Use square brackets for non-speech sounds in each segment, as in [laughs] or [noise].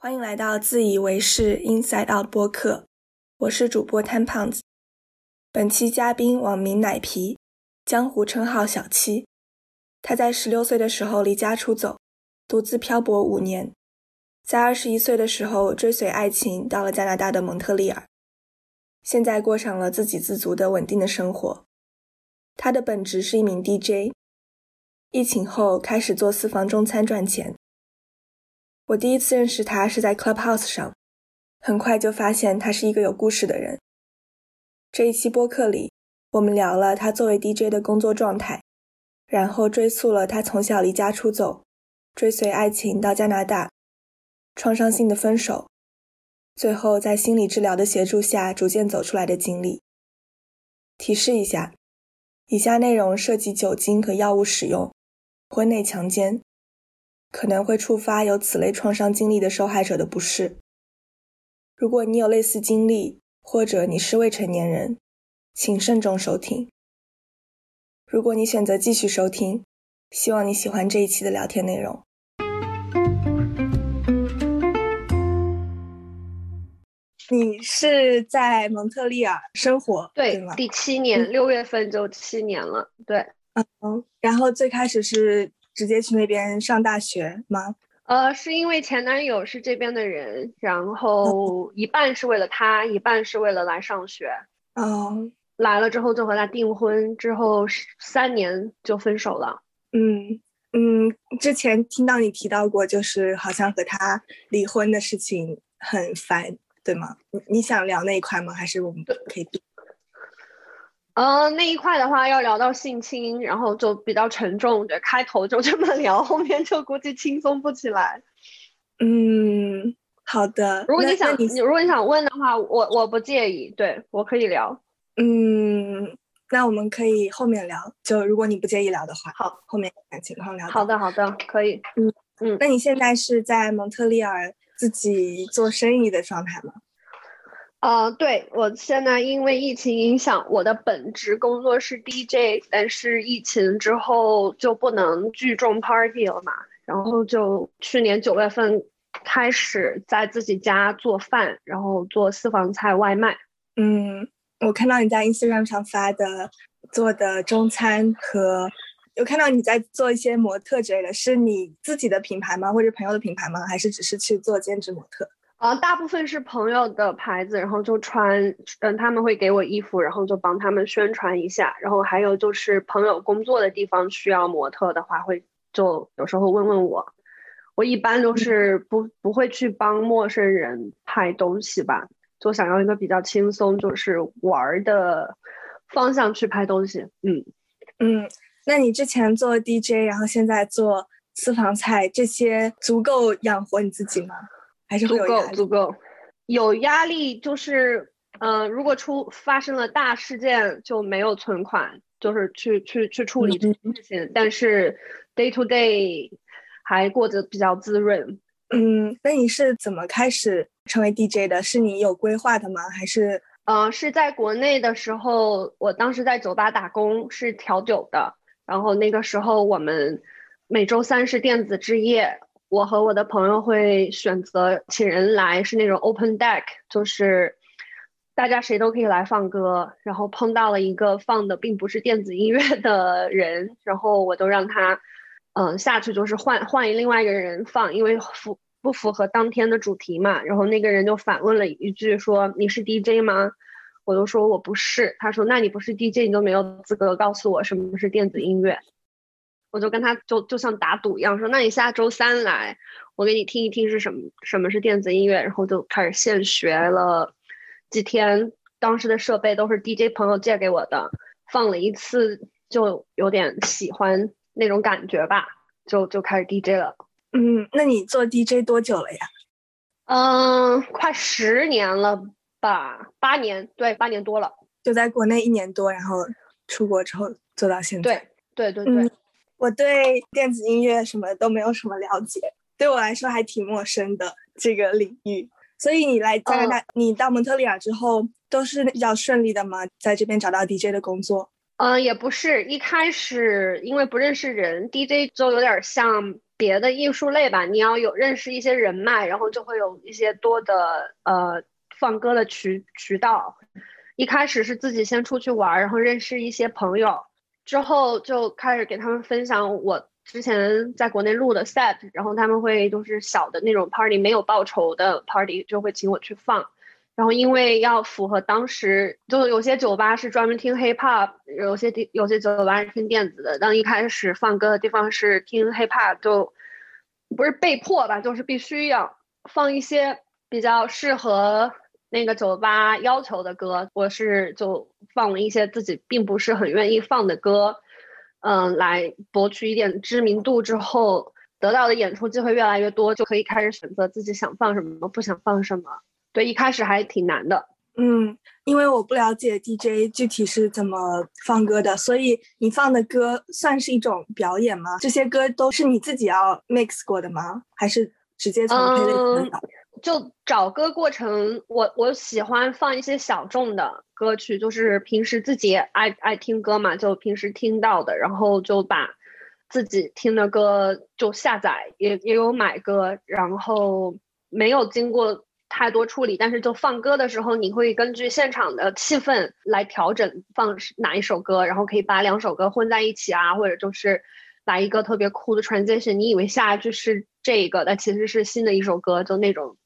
欢迎来到自以为是 Inside Out 播客，我是主播摊胖子。本期嘉宾网名奶皮，江湖称号小七。他在十六岁的时候离家出走，独自漂泊五年，在二十一岁的时候追随爱情到了加拿大的蒙特利尔，现在过上了自给自足的稳定的生活。他的本职是一名 DJ，疫情后开始做私房中餐赚钱。我第一次认识他是在 Clubhouse 上，很快就发现他是一个有故事的人。这一期播客里，我们聊了他作为 DJ 的工作状态，然后追溯了他从小离家出走，追随爱情到加拿大，创伤性的分手，最后在心理治疗的协助下逐渐走出来的经历。提示一下，以下内容涉及酒精和药物使用、婚内强奸。可能会触发有此类创伤经历的受害者的不适。如果你有类似经历，或者你是未成年人，请慎重收听。如果你选择继续收听，希望你喜欢这一期的聊天内容。你是在蒙特利尔生活，对吗？第七年，六月份就七年了。对，嗯，然后最开始是。直接去那边上大学吗？呃，是因为前男友是这边的人，然后一半是为了他，一半是为了来上学。哦，来了之后就和他订婚，之后三年就分手了。嗯嗯，之前听到你提到过，就是好像和他离婚的事情很烦，对吗？你你想聊那一块吗？还是我们可以？呃，那一块的话要聊到性侵，然后就比较沉重，对，开头就这么 [laughs] 聊，后面就估计轻松不起来。嗯，好的。如果你想，你如果你想问的话，我我不介意，对我可以聊。嗯，那我们可以后面聊，就如果你不介意聊的话，好，后面看情况聊。好的，好的，可以。嗯嗯，那你现在是在蒙特利尔自己做生意的状态吗？啊，对我现在因为疫情影响，我的本职工作是 DJ，但是疫情之后就不能聚众 party 了嘛，然后就去年九月份开始在自己家做饭，然后做私房菜外卖。嗯，我看到你在 Instagram 上发的做的中餐和有看到你在做一些模特之类的，是你自己的品牌吗？或者朋友的品牌吗？还是只是去做兼职模特？啊，大部分是朋友的牌子，然后就穿，嗯，他们会给我衣服，然后就帮他们宣传一下。然后还有就是朋友工作的地方需要模特的话，会就有时候问问我。我一般都是不不会去帮陌生人拍东西吧，就想要一个比较轻松，就是玩的方向去拍东西。嗯嗯，那你之前做 DJ，然后现在做私房菜，这些足够养活你自己吗？还是足够足够，有压力就是，呃，如果出发生了大事件就没有存款，就是去去去处理这件事情。但是 day to day 还过得比较滋润。嗯，那你是怎么开始成为 DJ 的？是你有规划的吗？还是？呃，是在国内的时候，我当时在酒吧打工，是调酒的。然后那个时候我们每周三是电子之夜。我和我的朋友会选择请人来，是那种 open deck，就是大家谁都可以来放歌。然后碰到了一个放的并不是电子音乐的人，然后我都让他，嗯，下去就是换换另外一个人放，因为符不符合当天的主题嘛。然后那个人就反问了一句说：“你是 DJ 吗？”我就说我不是。他说：“那你不是 DJ，你都没有资格告诉我什么是电子音乐。”我就跟他就就像打赌一样，说那你下周三来，我给你听一听是什么什么是电子音乐，然后就开始现学了几天，当时的设备都是 DJ 朋友借给我的，放了一次就有点喜欢那种感觉吧，就就开始 DJ 了。嗯，那你做 DJ 多久了呀？嗯，快十年了吧，八年，对，八年多了。就在国内一年多，然后出国之后做到现在。对对对对。我对电子音乐什么都没有什么了解，对我来说还挺陌生的这个领域。所以你来加拿大，你到蒙特利尔之后都是比较顺利的吗？在这边找到 DJ 的工作？嗯，也不是，一开始因为不认识人，DJ 就有点像别的艺术类吧，你要有认识一些人脉，然后就会有一些多的呃放歌的渠渠道。一开始是自己先出去玩，然后认识一些朋友，之后就开始给他们分享我之前在国内录的 set，然后他们会就是小的那种 party，没有报酬的 party，就会请我去放。然后因为要符合当时，就有些酒吧是专门听 hip hop，有些地有些酒吧是听电子的。当一开始放歌的地方是听 hip hop，就不是被迫吧，就是必须要放一些比较适合那个酒吧要求的歌。我是就放了一些自己并不是很愿意放的歌，嗯，来博取一点知名度之后，得到的演出机会越来越多，就可以开始选择自己想放什么，不想放什么。对，一开始还挺难的。嗯，因为我不了解 DJ 具体是怎么放歌的，所以你放的歌算是一种表演吗？这些歌都是你自己要 mix 过的吗？还是直接从配类里找？就找歌过程，我我喜欢放一些小众的歌曲，就是平时自己爱爱听歌嘛，就平时听到的，然后就把自己听的歌就下载，也也有买歌，然后没有经过。太多处理，但是就放歌的时候，你会根据现场的气氛来调整放哪一首歌，然后可以把两首歌混在一起啊，或者就是来一个特别酷的 transition。你以为下一句是这个，但其实是新的一首歌，就那种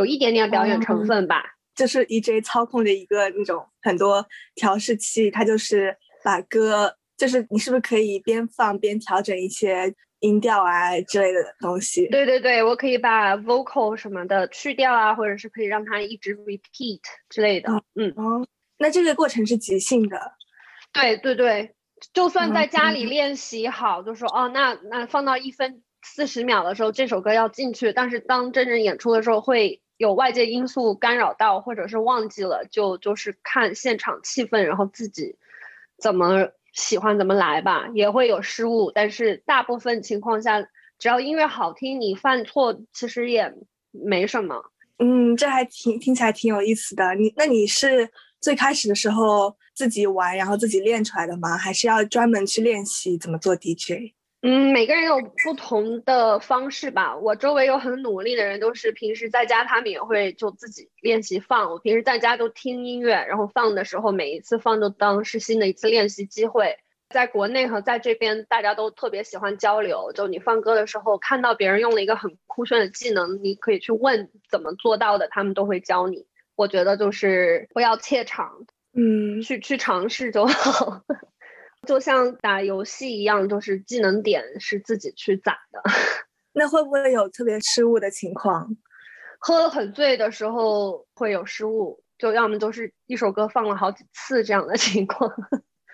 有一点点表演成分吧。就是 EJ 操控的一个那种很多调试器，它就是把歌，就是你是不是可以边放边调整一些。音调啊之类的东西，对对对，我可以把 vocal 什么的去掉啊，或者是可以让它一直 repeat 之类的。嗯，哦，那这个过程是即兴的。对对对，就算在家里练习好，就说哦，那那放到一分四十秒的时候，这首歌要进去，但是当真人演出的时候，会有外界因素干扰到，或者是忘记了，就就是看现场气氛，然后自己怎么。喜欢怎么来吧，也会有失误，但是大部分情况下，只要音乐好听，你犯错其实也没什么。嗯，这还挺听起来挺有意思的。你那你是最开始的时候自己玩，然后自己练出来的吗？还是要专门去练习怎么做 DJ？嗯，每个人有不同的方式吧。我周围有很努力的人，都是平时在家，他们也会就自己练习放。我平时在家都听音乐，然后放的时候，每一次放都当是新的一次练习机会。在国内和在这边，大家都特别喜欢交流。就你放歌的时候，看到别人用了一个很酷炫的技能，你可以去问怎么做到的，他们都会教你。我觉得就是不要怯场，嗯，去去尝试就好。就像打游戏一样，就是技能点是自己去攒的。[laughs] 那会不会有特别失误的情况？喝很醉的时候会有失误，就要么就是一首歌放了好几次这样的情况。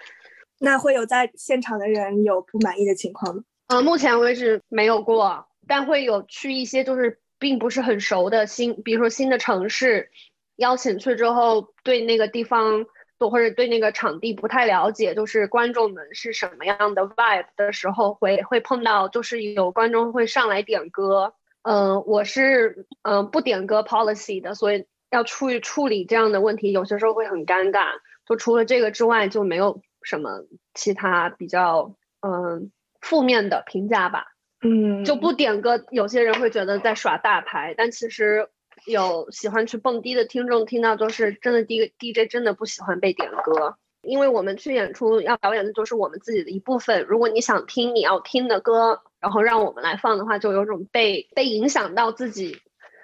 [laughs] 那会有在现场的人有不满意的情况吗？呃，目前为止没有过，但会有去一些就是并不是很熟的新，比如说新的城市，邀请去之后对那个地方。或者对那个场地不太了解，就是观众们是什么样的 vibe 的时候，会会碰到，就是有观众会上来点歌。嗯，我是嗯不点歌 policy 的，所以要处处理这样的问题，有些时候会很尴尬。就除了这个之外，就没有什么其他比较嗯负面的评价吧。嗯，就不点歌，有些人会觉得在耍大牌，但其实。有喜欢去蹦迪的听众听到就是真的，D DJ 真的不喜欢被点歌，因为我们去演出要表演的就是我们自己的一部分。如果你想听你要听的歌，然后让我们来放的话，就有种被被影响到自己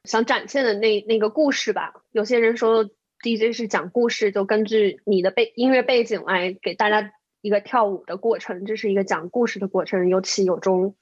想展现的那那个故事吧。有些人说 DJ 是讲故事，就根据你的背音乐背景来给大家一个跳舞的过程，这是一个讲故事的过程，有起有终。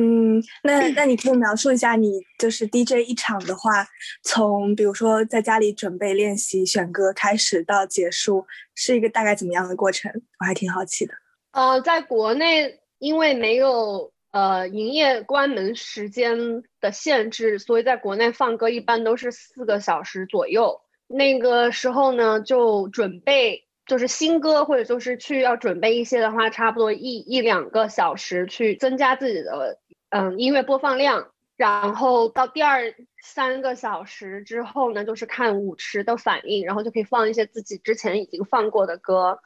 嗯，那那你可以描述一下，你就是 DJ 一场的话，从比如说在家里准备练习选歌开始到结束，是一个大概怎么样的过程？我还挺好奇的。呃，在国内因为没有呃营业关门时间的限制，所以在国内放歌一般都是四个小时左右。那个时候呢，就准备就是新歌或者就是去要准备一些的话，差不多一一两个小时去增加自己的。嗯，音乐播放量，然后到第二三个小时之后呢，就是看舞池的反应，然后就可以放一些自己之前已经放过的歌。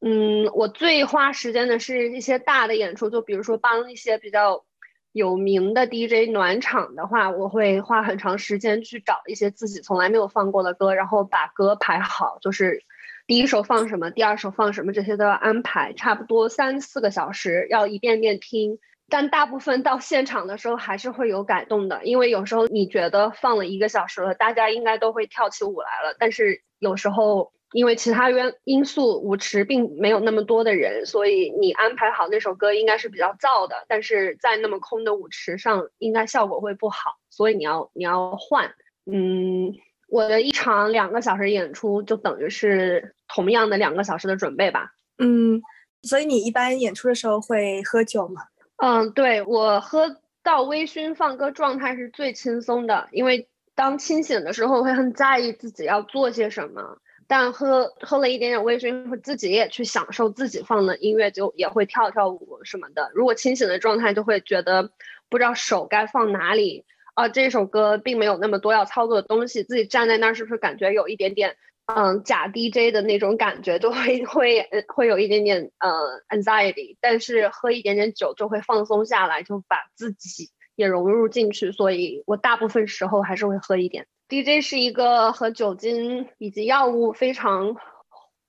嗯，我最花时间的是一些大的演出，就比如说帮一些比较有名的 DJ 暖场的话，我会花很长时间去找一些自己从来没有放过的歌，然后把歌排好，就是第一首放什么，第二首放什么，这些都要安排，差不多三四个小时，要一遍遍听。但大部分到现场的时候还是会有改动的，因为有时候你觉得放了一个小时了，大家应该都会跳起舞来了，但是有时候。因为其他原因素，舞池并没有那么多的人，所以你安排好那首歌应该是比较燥的。但是在那么空的舞池上，应该效果会不好，所以你要你要换。嗯，我的一场两个小时演出就等于是同样的两个小时的准备吧。嗯，所以你一般演出的时候会喝酒吗？嗯，对我喝到微醺放歌状态是最轻松的，因为当清醒的时候会很在意自己要做些什么。但喝喝了一点点微醺，会自己也去享受自己放的音乐，就也会跳跳舞什么的。如果清醒的状态，就会觉得不知道手该放哪里啊。这首歌并没有那么多要操作的东西，自己站在那儿是不是感觉有一点点嗯假 DJ 的那种感觉，就会会会有一点点呃 anxiety。但是喝一点点酒就会放松下来，就把自己也融入进去。所以我大部分时候还是会喝一点。DJ 是一个和酒精以及药物非常，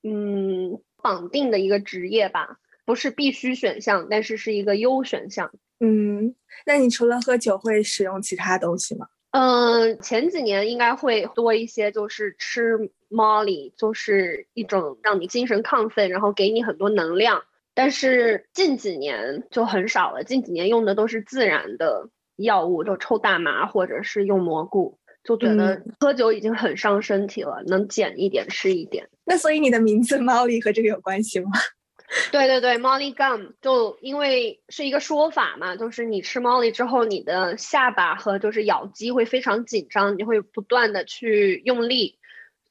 嗯，绑定的一个职业吧，不是必须选项，但是是一个优选项。嗯，那你除了喝酒会使用其他东西吗？嗯，前几年应该会多一些，就是吃 Molly，就是一种让你精神亢奋，然后给你很多能量。但是近几年就很少了，近几年用的都是自然的药物，就抽大麻或者是用蘑菇。就觉得喝酒已经很伤身体了，能减一点是一点。那所以你的名字 Molly 和这个有关系吗？[laughs] 对对对，Molly Gum 就因为是一个说法嘛，就是你吃 Molly 之后，你的下巴和就是咬肌会非常紧张，你会不断的去用力，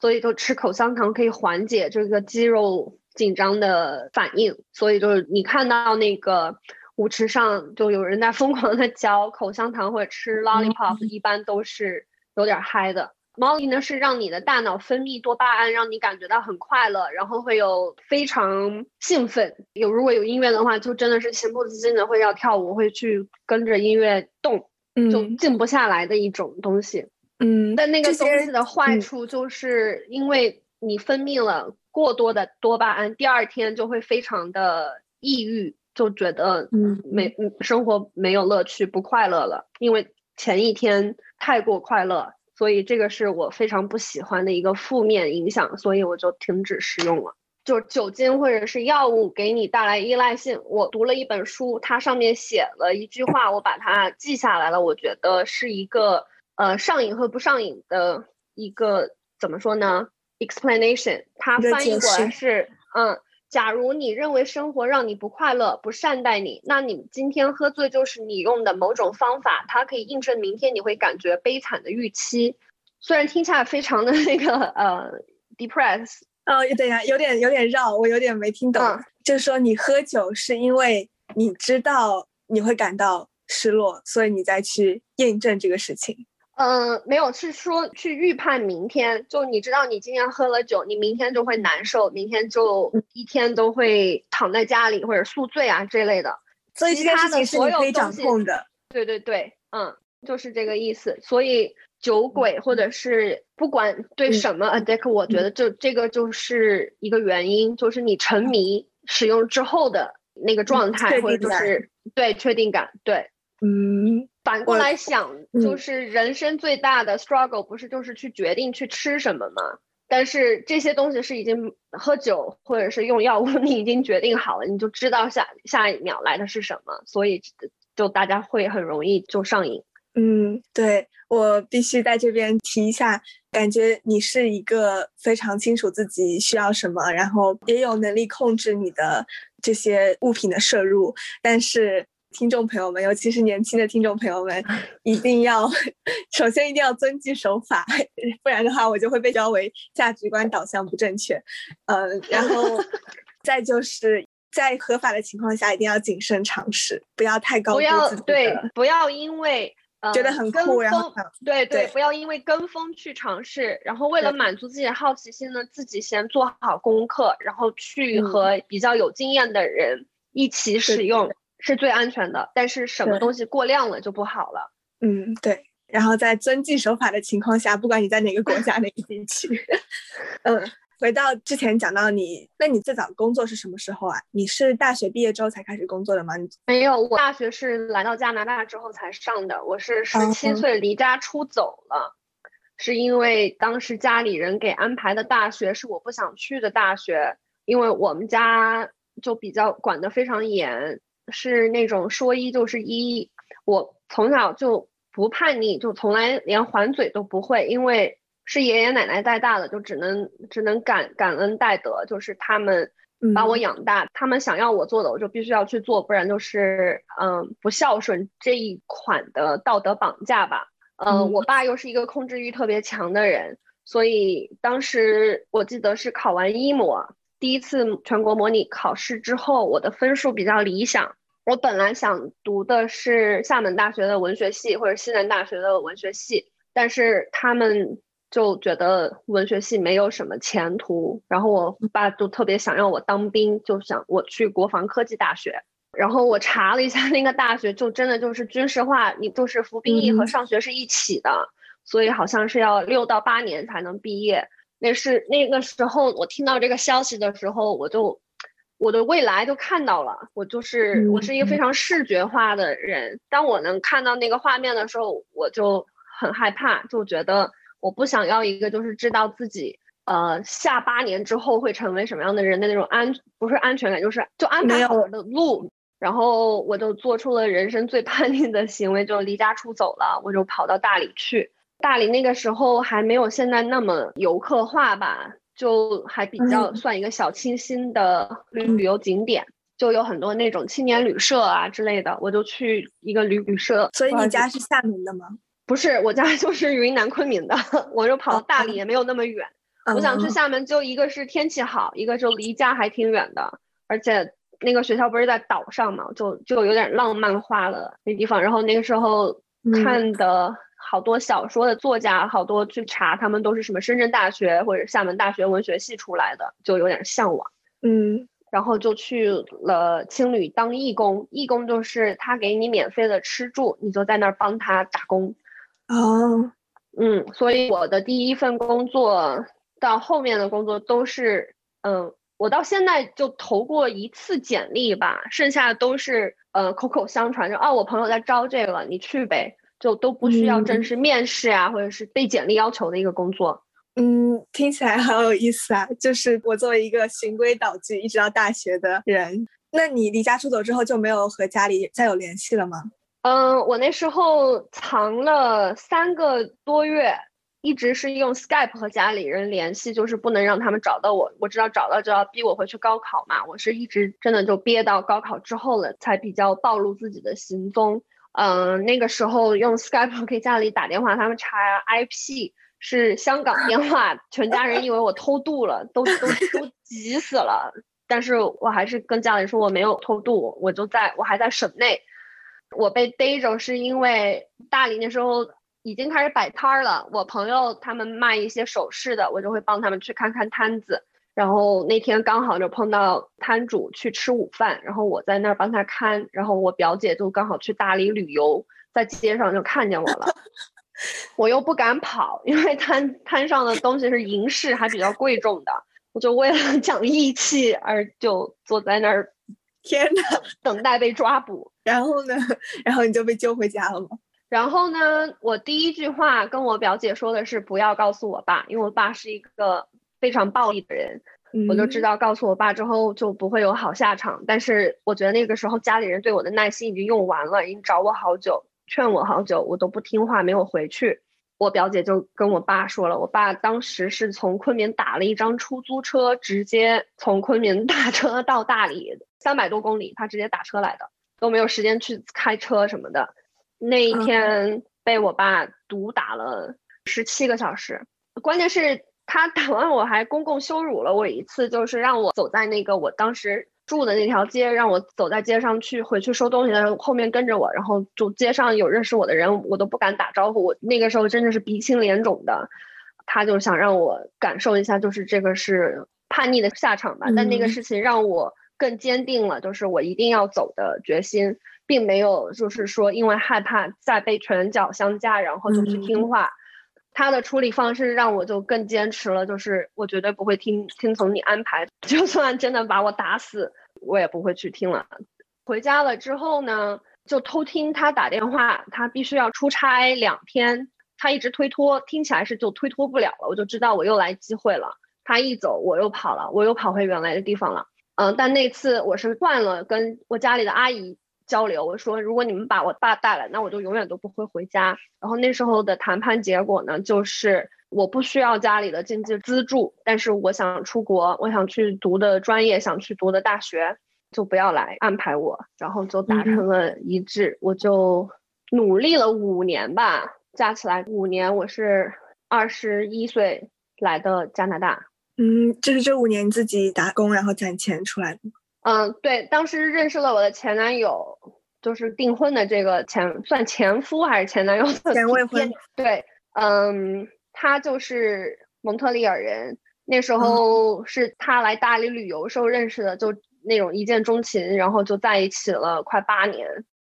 所以就吃口香糖可以缓解这个肌肉紧张的反应。所以就是你看到那个。舞池上就有人在疯狂的嚼口香糖或者吃 lollipop，一般都是有点嗨的。Molly 呢是让你的大脑分泌多巴胺，让你感觉到很快乐，然后会有非常兴奋。有如果有音乐的话，就真的是情不自禁的会要跳舞，会去跟着音乐动，就静不下来的一种东西。嗯，但那个东西的坏处就是因为你分泌了过多的多巴胺，第二天就会非常的抑郁。就觉得嗯没嗯生活没有乐趣不快乐了，因为前一天太过快乐，所以这个是我非常不喜欢的一个负面影响，所以我就停止使用了。就是酒精或者是药物给你带来依赖性，我读了一本书，它上面写了一句话，我把它记下来了。我觉得是一个呃上瘾和不上瘾的一个怎么说呢？explanation，它翻译过来是嗯。假如你认为生活让你不快乐、不善待你，那你今天喝醉就是你用的某种方法，它可以印证明天你会感觉悲惨的预期。虽然听起来非常的 [laughs] 那个呃，depress，哦，等一下，有点有点绕，我有点没听懂。就是说你喝酒是因为你知道你会感到失落，所以你再去验证这个事情。嗯，没有，是说去预判明天。就你知道，你今天喝了酒，你明天就会难受，明天就一天都会躺在家里或者宿醉啊这类的。所以其他的所有掌控的，对对对，嗯，就是这个意思。所以酒鬼或者是不管对什么 addict，我觉得就这个就是一个原因，就是你沉迷使用之后的那个状态，或者就是对确定感，对，嗯。反过来想，就是人生最大的 struggle 不是就是去决定去吃什么吗？但是这些东西是已经喝酒或者是用药物，[laughs] 你已经决定好了，你就知道下下一秒来的是什么，所以就大家会很容易就上瘾。嗯，对我必须在这边提一下，感觉你是一个非常清楚自己需要什么，然后也有能力控制你的这些物品的摄入，但是。听众朋友们，尤其是年轻的听众朋友们，[laughs] 一定要 [laughs] 首先一定要遵纪守法，[laughs] 不然的话我就会被标为价值观导向不正确。呃，然后再就是在合法的情况下，一定要谨慎尝试，不要太高估自己。对，不要因为觉得很酷，然后对对，不要因为跟风去尝试，然后为了满足自己的好奇心呢，自己先做好功课，然后去和比较有经验的人一起使用。是最安全的，但是什么东西过量了就不好了。嗯，对。然后在遵纪守法的情况下，不管你在哪个国家、哪个地区，[laughs] 嗯，回到之前讲到你，那你最早工作是什么时候啊？你是大学毕业之后才开始工作的吗？没有，我大学是来到加拿大之后才上的。我是十七岁离家出走了，是因为当时家里人给安排的大学是我不想去的大学，因为我们家就比较管得非常严，是那种说一就是一。我从小就。不叛逆，就从来连还嘴都不会，因为是爷爷奶奶带大的，就只能只能感感恩戴德，就是他们把我养大，他们想要我做的，我就必须要去做，不然就是嗯不孝顺这一款的道德绑架吧。嗯，我爸又是一个控制欲特别强的人，所以当时我记得是考完一模第一次全国模拟考试之后，我的分数比较理想。我本来想读的是厦门大学的文学系或者西南大学的文学系，但是他们就觉得文学系没有什么前途。然后我爸就特别想让我当兵，就想我去国防科技大学。然后我查了一下那个大学，就真的就是军事化，你就是服兵役和上学是一起的，所以好像是要六到八年才能毕业。那是那个时候我听到这个消息的时候，我就。我的未来就看到了，我就是我是一个非常视觉化的人。当我能看到那个画面的时候，我就很害怕，就觉得我不想要一个就是知道自己呃下八年之后会成为什么样的人的那种安不是安全感，就是就安排好我的路。然后我就做出了人生最叛逆的行为，就离家出走了，我就跑到大理去。大理那个时候还没有现在那么游客化吧。就还比较算一个小清新的旅游景点，就有很多那种青年旅社啊之类的。我就去一个旅旅社。所以你家是厦门的吗？不是，我家 [laughs] 就是云南昆明的。我就跑到大理也没有那么远。我想去厦门，就一个是天气好，一个就离家还挺远的。而且那个学校不是在岛上嘛，就就有点浪漫化了那地方。然后那个时候看的。好多小说的作家，好多去查，他们都是什么深圳大学或者厦门大学文学系出来的，就有点向往。嗯，然后就去了青旅当义工，义工就是他给你免费的吃住，你就在那儿帮他打工。哦，嗯，所以我的第一份工作到后面的工作都是，嗯，我到现在就投过一次简历吧，剩下的都是呃口口相传，就哦我朋友在招这个，你去呗。就都不需要正式面试啊，或者是被简历要求的一个工作。嗯，听起来好有意思啊！就是我作为一个循规蹈矩一直到大学的人，那你离家出走之后就没有和家里再有联系了吗？嗯，我那时候藏了三个多月，一直是用 Skype 和家里人联系，就是不能让他们找到我。我知道找到就要逼我回去高考嘛，我是一直真的就憋到高考之后了，才比较暴露自己的行踪。嗯，那个时候用 Skype 给家里打电话，他们查 IP 是香港电话，全家人以为我偷渡了，都都 [laughs] 都急死了。但是我还是跟家里说我没有偷渡，我就在我还在省内。我被逮着是因为大理那时候已经开始摆摊儿了，我朋友他们卖一些首饰的，我就会帮他们去看看摊子。然后那天刚好就碰到摊主去吃午饭，然后我在那儿帮他看，然后我表姐就刚好去大理旅游，在街上就看见我了，我又不敢跑，因为摊摊上的东西是银饰，还比较贵重的，我就为了 [laughs] 讲义气而就坐在那儿，天呐，等待被抓捕。然后呢，然后你就被救回家了吗？[laughs] 然后呢，我第一句话跟我表姐说的是不要告诉我爸，因为我爸是一个。非常暴力的人，我就知道告诉我爸之后就不会有好下场。但是我觉得那个时候家里人对我的耐心已经用完了，已经找我好久，劝我好久，我都不听话，没有回去。我表姐就跟我爸说了，我爸当时是从昆明打了一张出租车，直接从昆明 [laughs] 打车到大理，三百多公里，他直接打车来的，都没有时间去开车什么的。那一天被我爸毒打了十七个小时，关键是。他打完我还公共羞辱了我一次，就是让我走在那个我当时住的那条街，让我走在街上去回去收东西的时候，后面跟着我，然后就街上有认识我的人，我都不敢打招呼。我那个时候真的是鼻青脸肿的。他就想让我感受一下，就是这个是叛逆的下场吧。但那个事情让我更坚定了就是我一定要走的决心，并没有就是说因为害怕再被拳脚相加，然后就去听话。他的处理方式让我就更坚持了，就是我绝对不会听听从你安排，[laughs] 就算真的把我打死，我也不会去听了。回家了之后呢，就偷听他打电话，他必须要出差两天，他一直推脱，听起来是就推脱不了了，我就知道我又来机会了。他一走，我又跑了，我又跑回原来的地方了。嗯，但那次我是换了跟我家里的阿姨。交流，我说如果你们把我爸带来，那我就永远都不会回家。然后那时候的谈判结果呢，就是我不需要家里的经济资助，但是我想出国，我想去读的专业，想去读的大学，就不要来安排我。然后就达成了一致，我就努力了五年吧，加起来五年，我是二十一岁来的加拿大。嗯，就是这五年自己打工，然后攒钱出来的。嗯，对，当时认识了我的前男友，就是订婚的这个前算前夫还是前男友？前未婚。对，嗯，他就是蒙特利尔人，那时候是他来大理旅游时候认识的，就那种一见钟情，然后就在一起了快八年。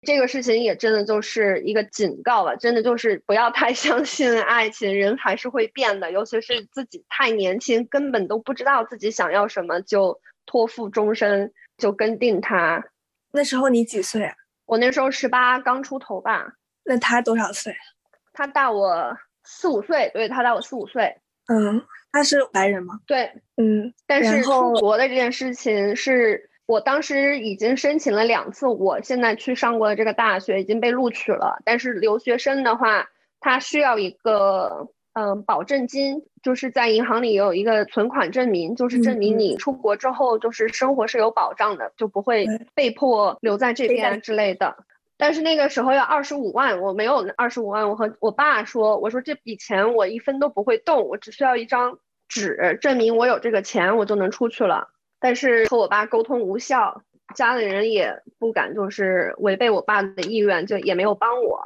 这个事情也真的就是一个警告吧，真的就是不要太 [laughs] 相信爱情，人还是会变的，尤其是自己太年轻，根本都不知道自己想要什么就。托付终身就跟定他。那时候你几岁啊？我那时候十八刚出头吧。那他多少岁？他大我四五岁，对他大我四五岁。嗯，他是白人吗？对，嗯。但是出国的这件事情是我当时已经申请了两次，我现在去上过的这个大学已经被录取了。但是留学生的话，他需要一个。嗯，保证金就是在银行里有一个存款证明，就是证明你出国之后就是生活是有保障的，就不会被迫留在这边之类的。但是那个时候要二十五万，我没有二十五万，我和我爸说，我说这笔钱我一分都不会动，我只需要一张纸证明我有这个钱，我就能出去了。但是和我爸沟通无效，家里人也不敢就是违背我爸的意愿，就也没有帮我。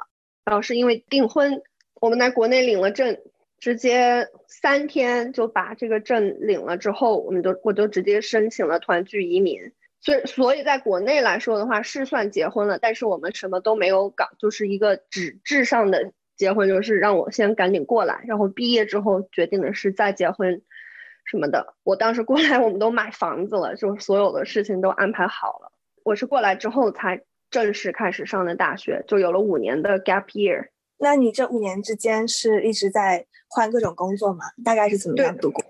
然后是因为订婚，我们在国内领了证。直接三天就把这个证领了之后，我们就我就直接申请了团聚移民。所以所以在国内来说的话，是算结婚了，但是我们什么都没有搞，就是一个纸质上的结婚，就是让我先赶紧过来，然后毕业之后决定的是再结婚什么的。我当时过来，我们都买房子了，就所有的事情都安排好了。我是过来之后才正式开始上的大学，就有了五年的 gap year。那你这五年之间是一直在换各种工作吗？大概是怎么样度过？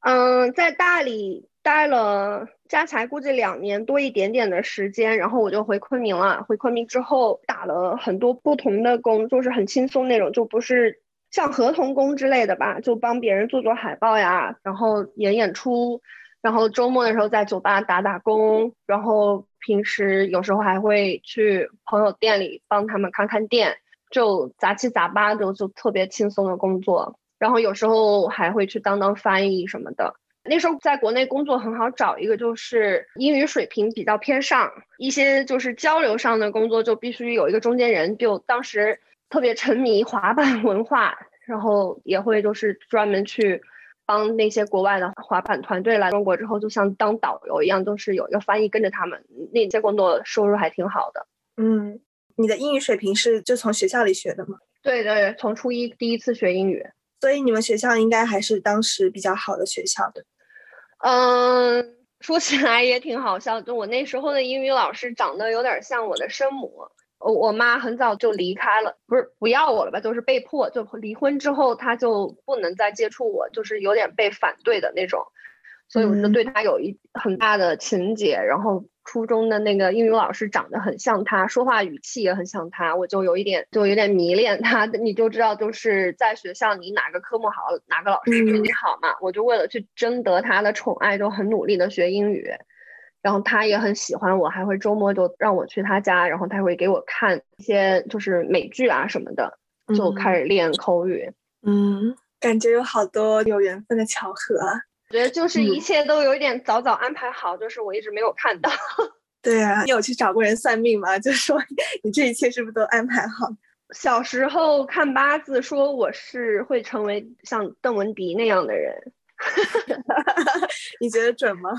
嗯，在大理待了加起来估计两年多一点点的时间，然后我就回昆明了。回昆明之后打了很多不同的工，就是很轻松那种，就不是像合同工之类的吧，就帮别人做做海报呀，然后演演出，然后周末的时候在酒吧打打工，然后平时有时候还会去朋友店里帮他们看看店。就杂七杂八的，就特别轻松的工作，然后有时候还会去当当翻译什么的。那时候在国内工作很好找，一个就是英语水平比较偏上，一些就是交流上的工作就必须有一个中间人。就当时特别沉迷滑板文化，然后也会就是专门去帮那些国外的滑板团队来中国之后，就像当导游一样，都是有一个翻译跟着他们。那些工作收入还挺好的。嗯。你的英语水平是就从学校里学的吗？对对，从初一第一次学英语，所以你们学校应该还是当时比较好的学校的。嗯，说起来也挺好笑，就我那时候的英语老师长得有点像我的生母。我我妈很早就离开了，不是不要我了吧，就是被迫就离婚之后，她就不能再接触我，就是有点被反对的那种，所以我就对她有一很大的情结，然后。初中的那个英语老师长得很像他，说话语气也很像他，我就有一点就有点迷恋他。[laughs] 你就知道，就是在学校你哪个科目好，哪个老师对你好嘛。我就为了去争得他的宠爱，就很努力的学英语。然后他也很喜欢我，还会周末就让我去他家，然后他会给我看一些就是美剧啊什么的，就开始练口语。嗯，感觉有好多有缘分的巧合。我觉得就是一切都有一点早早安排好，就是我一直没有看到。[laughs] 对啊，你有去找过人算命吗？就说你这一切是不是都安排好？小时候看八字说我是会成为像邓文迪那样的人，[laughs] 你觉得准吗？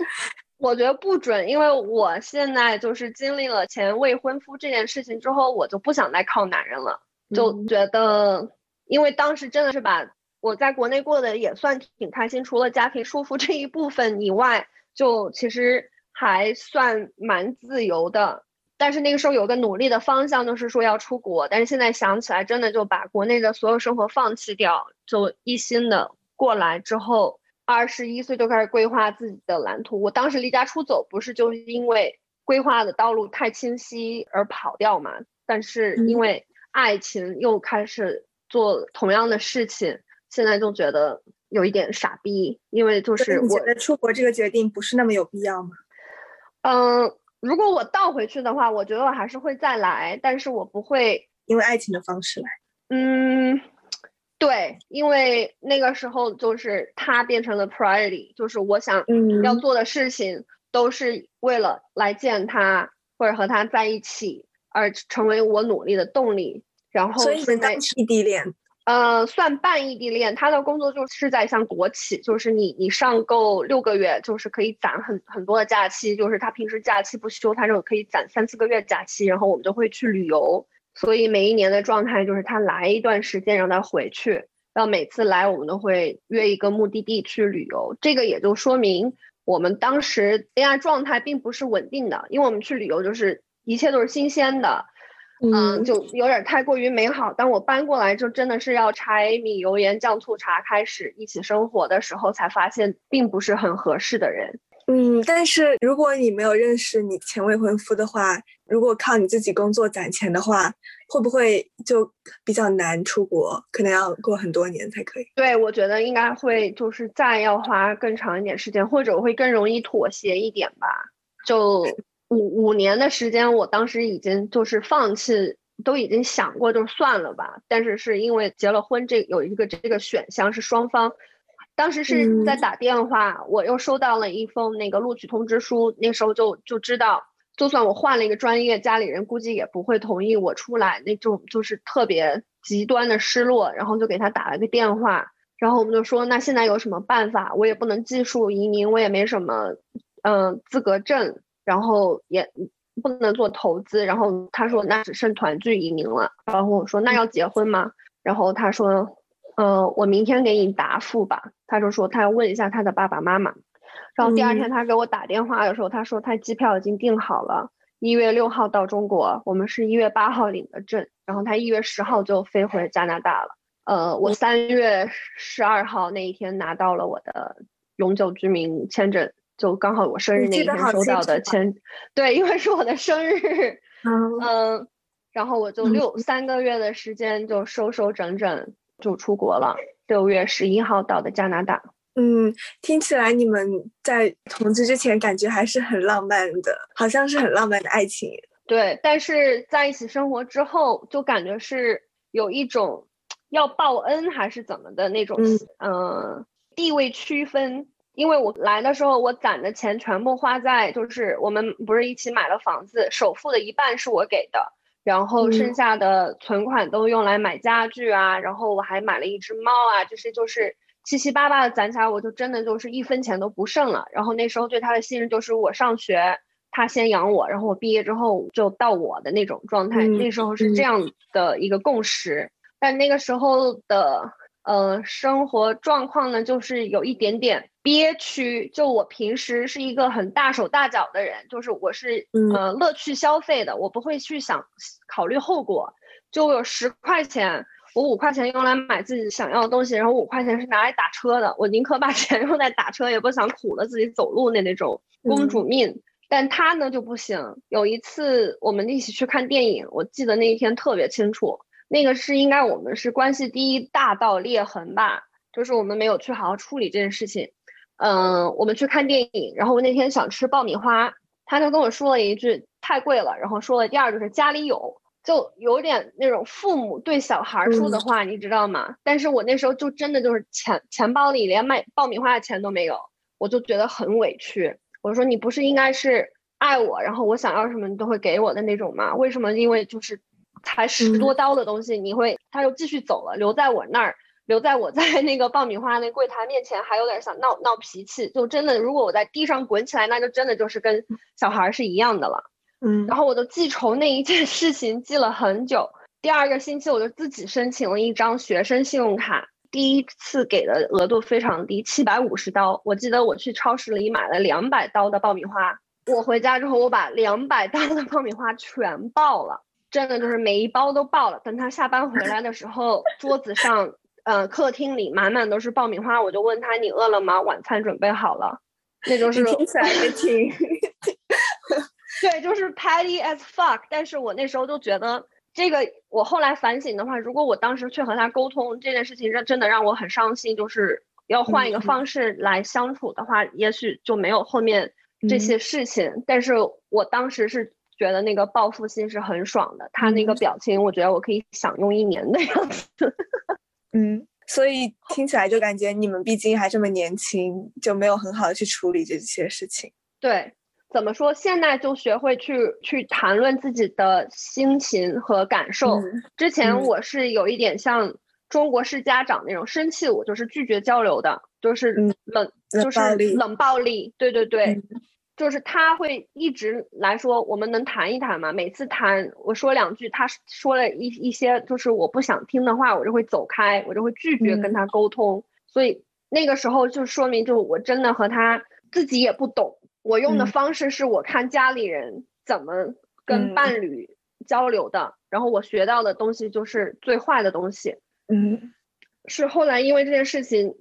[laughs] 我觉得不准，因为我现在就是经历了前未婚夫这件事情之后，我就不想再靠男人了，就觉得，因为当时真的是把我在国内过得也算挺开心，除了家庭束缚这一部分以外，就其实还算蛮自由的。但是那个时候有个努力的方向，就是说要出国。但是现在想起来，真的就把国内的所有生活放弃掉，就一心的过来之后。二十一岁就开始规划自己的蓝图。我当时离家出走，不是就是因为规划的道路太清晰而跑掉嘛？但是因为爱情又开始做同样的事情，现在就觉得有一点傻逼。因为就是我觉得出国这个决定不是那么有必要吗？嗯，如果我倒回去的话，我觉得我还是会再来，但是我不会因为爱情的方式来。嗯。对，因为那个时候就是他变成了 priority，就是我想要做的事情都是为了来见他或者和他在一起而成为我努力的动力。然后，所以你们当异地恋？呃，算半异地恋。他的工作就是在像国企，就是你你上够六个月，就是可以攒很很多的假期，就是他平时假期不休，他就可以攒三四个月假期。然后我们就会去旅游。所以每一年的状态就是他来一段时间，让他回去。然后每次来，我们都会约一个目的地去旅游。这个也就说明我们当时恋爱状态并不是稳定的，因为我们去旅游就是一切都是新鲜的，嗯，就有点太过于美好。当我搬过来，就真的是要柴米油盐酱醋茶开始一起生活的时候，才发现并不是很合适的人。嗯，但是如果你没有认识你前未婚夫的话，如果靠你自己工作攒钱的话，会不会就比较难出国？可能要过很多年才可以。对，我觉得应该会，就是再要花更长一点时间，或者我会更容易妥协一点吧。就五五年的时间，我当时已经就是放弃，都已经想过就算了吧。但是是因为结了婚，这有一个这个选项是双方。当时是在打电话，我又收到了一封那个录取通知书，那时候就就知道，就算我换了一个专业，家里人估计也不会同意我出来，那种就是特别极端的失落，然后就给他打了个电话，然后我们就说，那现在有什么办法？我也不能技术移民，我也没什么，嗯，资格证，然后也不能做投资，然后他说那只剩团聚移民了，然后我说那要结婚吗？然后他说。呃，我明天给你答复吧。他就说他要问一下他的爸爸妈妈。然后第二天他给我打电话的时候，他说他机票已经订好了，一月六号到中国。我们是一月八号领的证，然后他一月十号就飞回加拿大了。呃，我三月十二号那一天拿到了我的永久居民签证，就刚好我生日那一天收到的签。对，因为是我的生日。嗯，然后我就六三个月的时间就收收整整。就出国了，六月十一号到的加拿大。嗯，听起来你们在同居之前感觉还是很浪漫的，好像是很浪漫的爱情。对，但是在一起生活之后，就感觉是有一种要报恩还是怎么的那种，嗯，地位区分。因为我来的时候，我攒的钱全部花在，就是我们不是一起买了房子，首付的一半是我给的。然后剩下的存款都用来买家具啊，然后我还买了一只猫啊，这些就是七七八八的攒起来，我就真的就是一分钱都不剩了。然后那时候对他的信任就是我上学他先养我，然后我毕业之后就到我的那种状态。那时候是这样的一个共识，但那个时候的呃生活状况呢，就是有一点点。憋屈，就我平时是一个很大手大脚的人，就是我是呃乐趣消费的，我不会去想考虑后果。就我有十块钱，我五块钱用来买自己想要的东西，然后五块钱是拿来打车的，我宁可把钱 [laughs] 用在打车，也不想苦了自己走路的那种公主命。但他呢就不行。有一次我们一起去看电影，我记得那一天特别清楚，那个是应该我们是关系第一大道裂痕吧，就是我们没有去好好处理这件事情。嗯，我们去看电影，然后我那天想吃爆米花，他就跟我说了一句太贵了，然后说了第二就是家里有，就有点那种父母对小孩说的话，你知道吗？但是我那时候就真的就是钱钱包里连买爆米花的钱都没有，我就觉得很委屈。我说你不是应该是爱我，然后我想要什么你都会给我的那种吗？为什么因为就是才十多刀的东西，你会他又继续走了，留在我那儿。留在我 [laughs] 在那个爆米花那柜台面前，还有点想闹闹脾气，就真的如果我在地上滚起来，那就真的就是跟小孩是一样的了。嗯，然后我就记仇那一件事情记了很久。第二个星期我就自己申请了一张学生信用卡，第一次给的额度非常低，七百五十刀。我记得我去超市里买了两百刀的爆米花，我回家之后我把两百刀的爆米花全爆了，真的就是每一包都爆了。等他下班回来的时候，桌子上，呃，客厅里满满都是爆米花，我就问他你饿了吗？晚餐准备好了，那种是听起来也 [laughs] 挺，对，就是 petty as fuck。但是我那时候就觉得。这个我后来反省的话，如果我当时去和他沟通这件事情，让真的让我很伤心，就是要换一个方式来相处的话，也许就没有后面这些事情。但是我当时是觉得那个报复心是很爽的，他那个表情，我觉得我可以享用一年的样子。[laughs] 嗯，所以听起来就感觉你们毕竟还这么年轻，就没有很好的去处理这些事情。对。怎么说？现在就学会去去谈论自己的心情和感受。之前我是有一点像中国式家长那种，生气我就是拒绝交流的，就是冷，就是冷暴力。对对对，就是他会一直来说，我们能谈一谈吗？每次谈，我说两句，他说了一一些就是我不想听的话，我就会走开，我就会拒绝跟他沟通。所以那个时候就说明，就我真的和他自己也不懂。我用的方式是我看家里人怎么跟伴侣交流的，然后我学到的东西就是最坏的东西。嗯，是后来因为这件事情，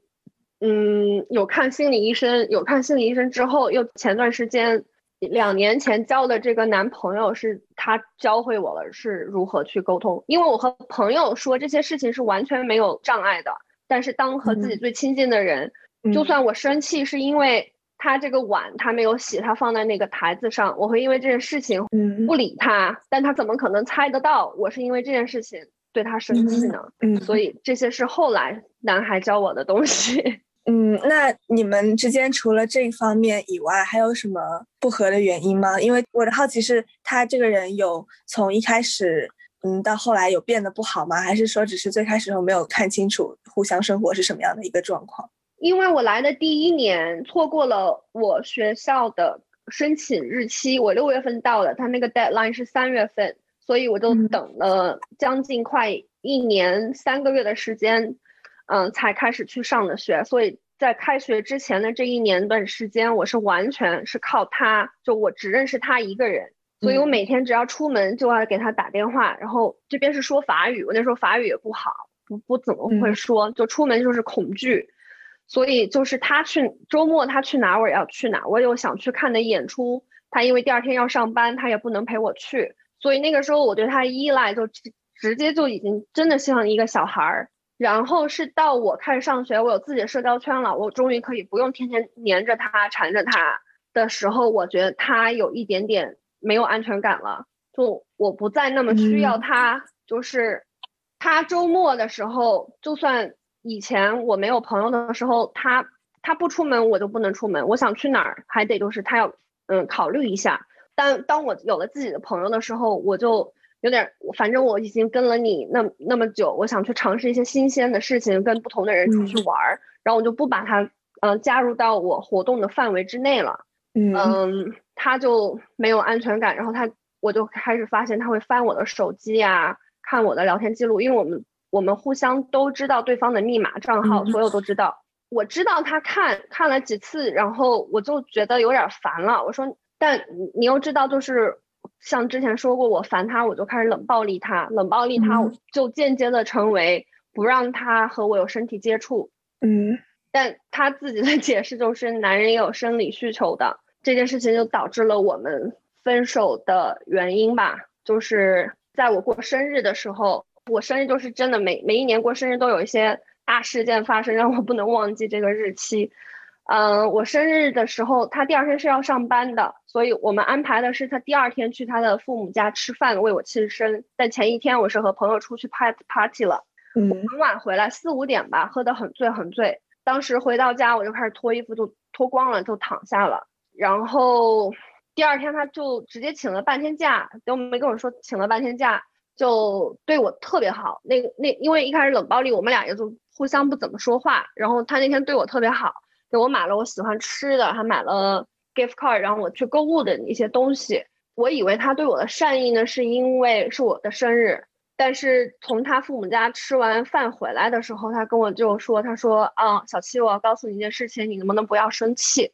嗯，有看心理医生，有看心理医生之后，又前段时间两年前交的这个男朋友，是他教会我了是如何去沟通。因为我和朋友说这些事情是完全没有障碍的，但是当和自己最亲近的人，就算我生气是因为。他这个碗他没有洗，他放在那个台子上，我会因为这件事情不理他，但他怎么可能猜得到我是因为这件事情对他生气呢？嗯，所以这些是后来男孩教我的东西。嗯，那你们之间除了这一方面以外，还有什么不和的原因吗？因为我的好奇是，他这个人有从一开始，嗯，到后来有变得不好吗？还是说只是最开始时候没有看清楚互相生活是什么样的一个状况？因为我来的第一年错过了我学校的申请日期，我六月份到的，他那个 deadline 是三月份，所以我就等了将近快一年三个月的时间，嗯，才开始去上的学。所以在开学之前的这一年段时间，我是完全是靠他，就我只认识他一个人，所以我每天只要出门就要给他打电话，然后这边是说法语，我那时候法语也不好，不不怎么会说，就出门就是恐惧。所以就是他去周末，他去哪我也要去哪。我有想去看的演出，他因为第二天要上班，他也不能陪我去。所以那个时候我对他依赖就直直接就已经真的像一个小孩儿。然后是到我开始上学，我有自己的社交圈了，我终于可以不用天天黏着他、缠着他的时候，我觉得他有一点点没有安全感了。就我不再那么需要他，就是他周末的时候，就算。以前我没有朋友的时候，他他不出门，我就不能出门。我想去哪儿，还得就是他要嗯考虑一下。但当我有了自己的朋友的时候，我就有点，反正我已经跟了你那那么久，我想去尝试一些新鲜的事情，跟不同的人出去玩儿，然后我就不把他嗯加入到我活动的范围之内了。嗯，他就没有安全感，然后他我就开始发现他会翻我的手机啊，看我的聊天记录，因为我们。我们互相都知道对方的密码账号，所有都知道。我知道他看看了几次，然后我就觉得有点烦了。我说，但你又知道，就是像之前说过，我烦他，我就开始冷暴力他，冷暴力他，就间接的成为不让他和我有身体接触。嗯，但他自己的解释就是，男人也有生理需求的。这件事情就导致了我们分手的原因吧，就是在我过生日的时候。我生日就是真的，每每一年过生日都有一些大事件发生，让我不能忘记这个日期。嗯，我生日的时候，他第二天是要上班的，所以我们安排的是他第二天去他的父母家吃饭，为我庆生。但前一天我是和朋友出去派 party 了，很晚回来，四五点吧，喝得很醉很醉。当时回到家，我就开始脱衣服，就脱光了，就躺下了。然后第二天他就直接请了半天假，都没跟我说请了半天假。就对我特别好，那个那因为一开始冷暴力，我们俩也就互相不怎么说话。然后他那天对我特别好，给我买了我喜欢吃的，还买了 gift card，让我去购物的一些东西。我以为他对我的善意呢，是因为是我的生日。但是从他父母家吃完饭回来的时候，他跟我就说：“他说啊，小七，我要告诉你一件事情，你能不能不要生气？”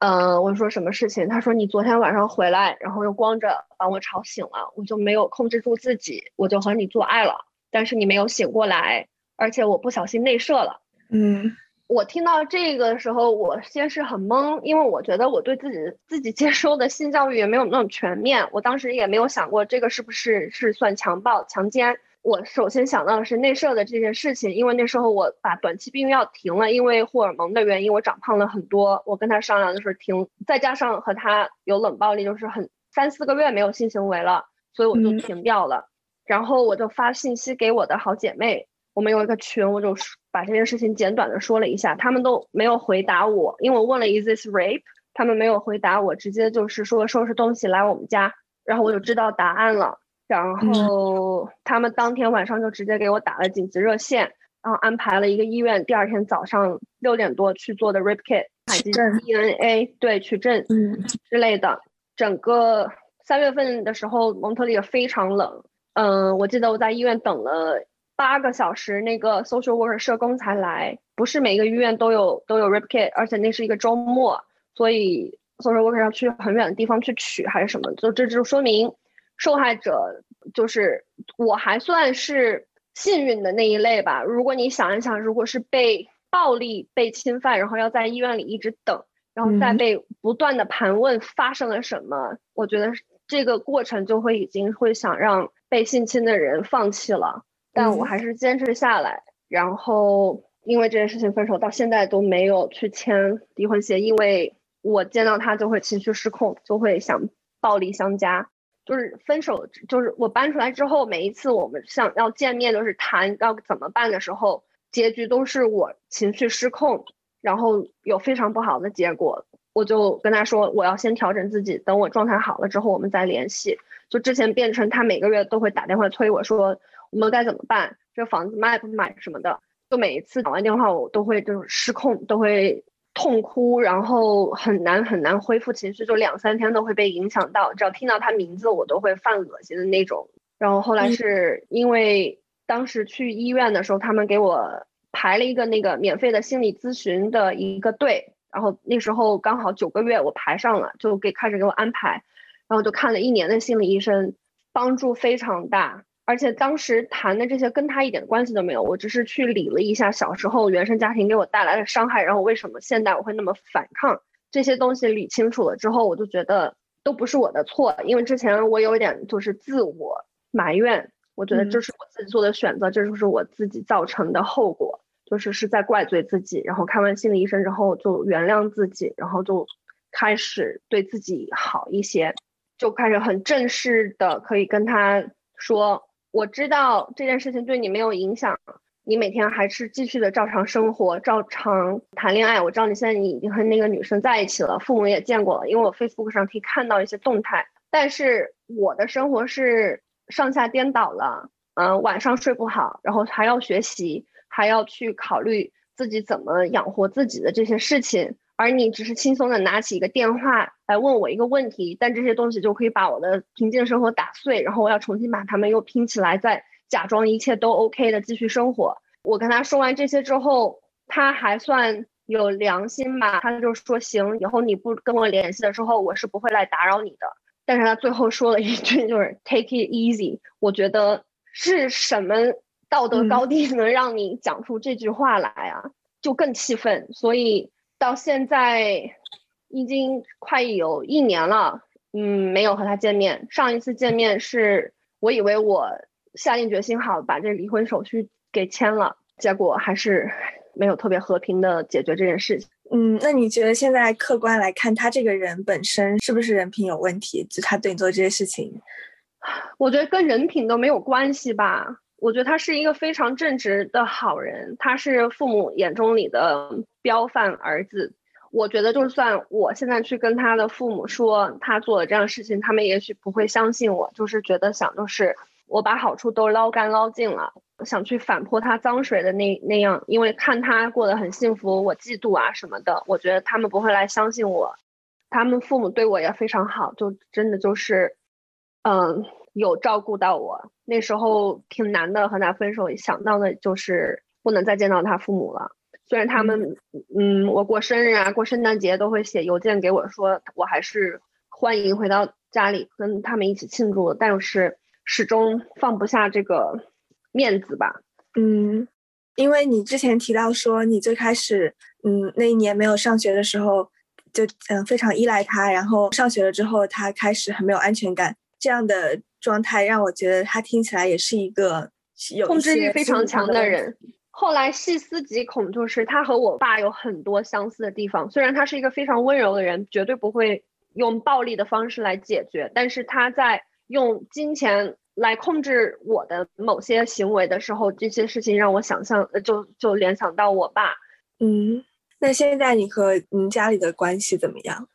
嗯，我说什么事情？他说你昨天晚上回来，然后又光着把我吵醒了，我就没有控制住自己，我就和你做爱了。但是你没有醒过来，而且我不小心内射了。嗯，我听到这个的时候，我先是很懵，因为我觉得我对自己自己接收的性教育也没有那么全面，我当时也没有想过这个是不是是算强暴、强奸。我首先想到的是内射的这件事情，因为那时候我把短期避孕药停了，因为荷尔蒙的原因，我长胖了很多。我跟他商量就是停，再加上和他有冷暴力，就是很三四个月没有性行为了，所以我就停掉了。然后我就发信息给我的好姐妹，我们有一个群，我就把这件事情简短的说了一下，他们都没有回答我，因为我问了 Is this rape？他们没有回答我，直接就是说收拾东西来我们家，然后我就知道答案了。然后他们当天晚上就直接给我打了紧急热线，然后安排了一个医院，第二天早上六点多去做的 rape kit 取证 DNA，对取证嗯之类的。整个三月份的时候，蒙特利尔非常冷，嗯，我记得我在医院等了八个小时，那个 social worker 社工才来。不是每个医院都有都有 rape kit，而且那是一个周末，所以 social worker 要去很远的地方去取还是什么，就这就说明。受害者就是我，还算是幸运的那一类吧。如果你想一想，如果是被暴力被侵犯，然后要在医院里一直等，然后再被不断的盘问发生了什么，我觉得这个过程就会已经会想让被性侵的人放弃了。但我还是坚持下来，然后因为这件事情分手，到现在都没有去签离婚协议，因为我见到他就会情绪失控，就会想暴力相加。就是分手，就是我搬出来之后，每一次我们想要见面，就是谈要怎么办的时候，结局都是我情绪失控，然后有非常不好的结果。我就跟他说，我要先调整自己，等我状态好了之后，我们再联系。就之前变成他每个月都会打电话催我说，我们该怎么办？这房子卖不卖什么的？就每一次打完电话，我都会就是失控，都会。痛哭，然后很难很难恢复情绪，就两三天都会被影响到。只要听到他名字，我都会犯恶心的那种。然后后来是因为当时去医院的时候，他们给我排了一个那个免费的心理咨询的一个队，然后那时候刚好九个月我排上了，就给开始给我安排，然后就看了一年的心理医生，帮助非常大。而且当时谈的这些跟他一点关系都没有，我只是去理了一下小时候原生家庭给我带来的伤害，然后为什么现在我会那么反抗这些东西理清楚了之后，我就觉得都不是我的错，因为之前我有一点就是自我埋怨，我觉得这是我自己做的选择，这就是我自己造成的后果，就是是在怪罪自己。然后看完心理医生之后就原谅自己，然后就开始对自己好一些，就开始很正式的可以跟他说。我知道这件事情对你没有影响，你每天还是继续的照常生活，照常谈恋爱。我知道你现在你已经和那个女生在一起了，父母也见过了，因为我 Facebook 上可以看到一些动态。但是我的生活是上下颠倒了，嗯，晚上睡不好，然后还要学习，还要去考虑自己怎么养活自己的这些事情。而你只是轻松的拿起一个电话来问我一个问题，但这些东西就可以把我的平静生活打碎，然后我要重新把它们又拼起来，再假装一切都 OK 的继续生活。我跟他说完这些之后，他还算有良心吧，他就说行，以后你不跟我联系的时候，我是不会来打扰你的。但是他最后说了一句，就是 Take it easy。我觉得是什么道德高地能让你讲出这句话来啊？就更气愤，所以。到现在已经快有一年了，嗯，没有和他见面。上一次见面是我以为我下定决心好把这离婚手续给签了，结果还是没有特别和平的解决这件事情。嗯，那你觉得现在客观来看，他这个人本身是不是人品有问题？就他对你做这些事情，我觉得跟人品都没有关系吧。我觉得他是一个非常正直的好人，他是父母眼中里的标范儿子。我觉得，就算我现在去跟他的父母说他做了这样的事情，他们也许不会相信我，就是觉得想，就是我把好处都捞干捞净了，想去反泼他脏水的那那样，因为看他过得很幸福，我嫉妒啊什么的。我觉得他们不会来相信我，他们父母对我也非常好，就真的就是，嗯，有照顾到我。那时候挺难的，和他分手，想到的就是不能再见到他父母了。虽然他们，嗯，我过生日啊，过圣诞节都会写邮件给我说，我还是欢迎回到家里跟他们一起庆祝，但是始终放不下这个面子吧。嗯，因为你之前提到说，你最开始，嗯，那一年没有上学的时候，就嗯非常依赖他，然后上学了之后，他开始很没有安全感，这样的状态让我觉得他听起来也是一个有控制欲非常强的人。后来细思极恐，就是他和我爸有很多相似的地方。虽然他是一个非常温柔的人，绝对不会用暴力的方式来解决，但是他在用金钱来控制我的某些行为的时候，这些事情让我想象，就就联想到我爸。嗯，那现在你和您家里的关系怎么样？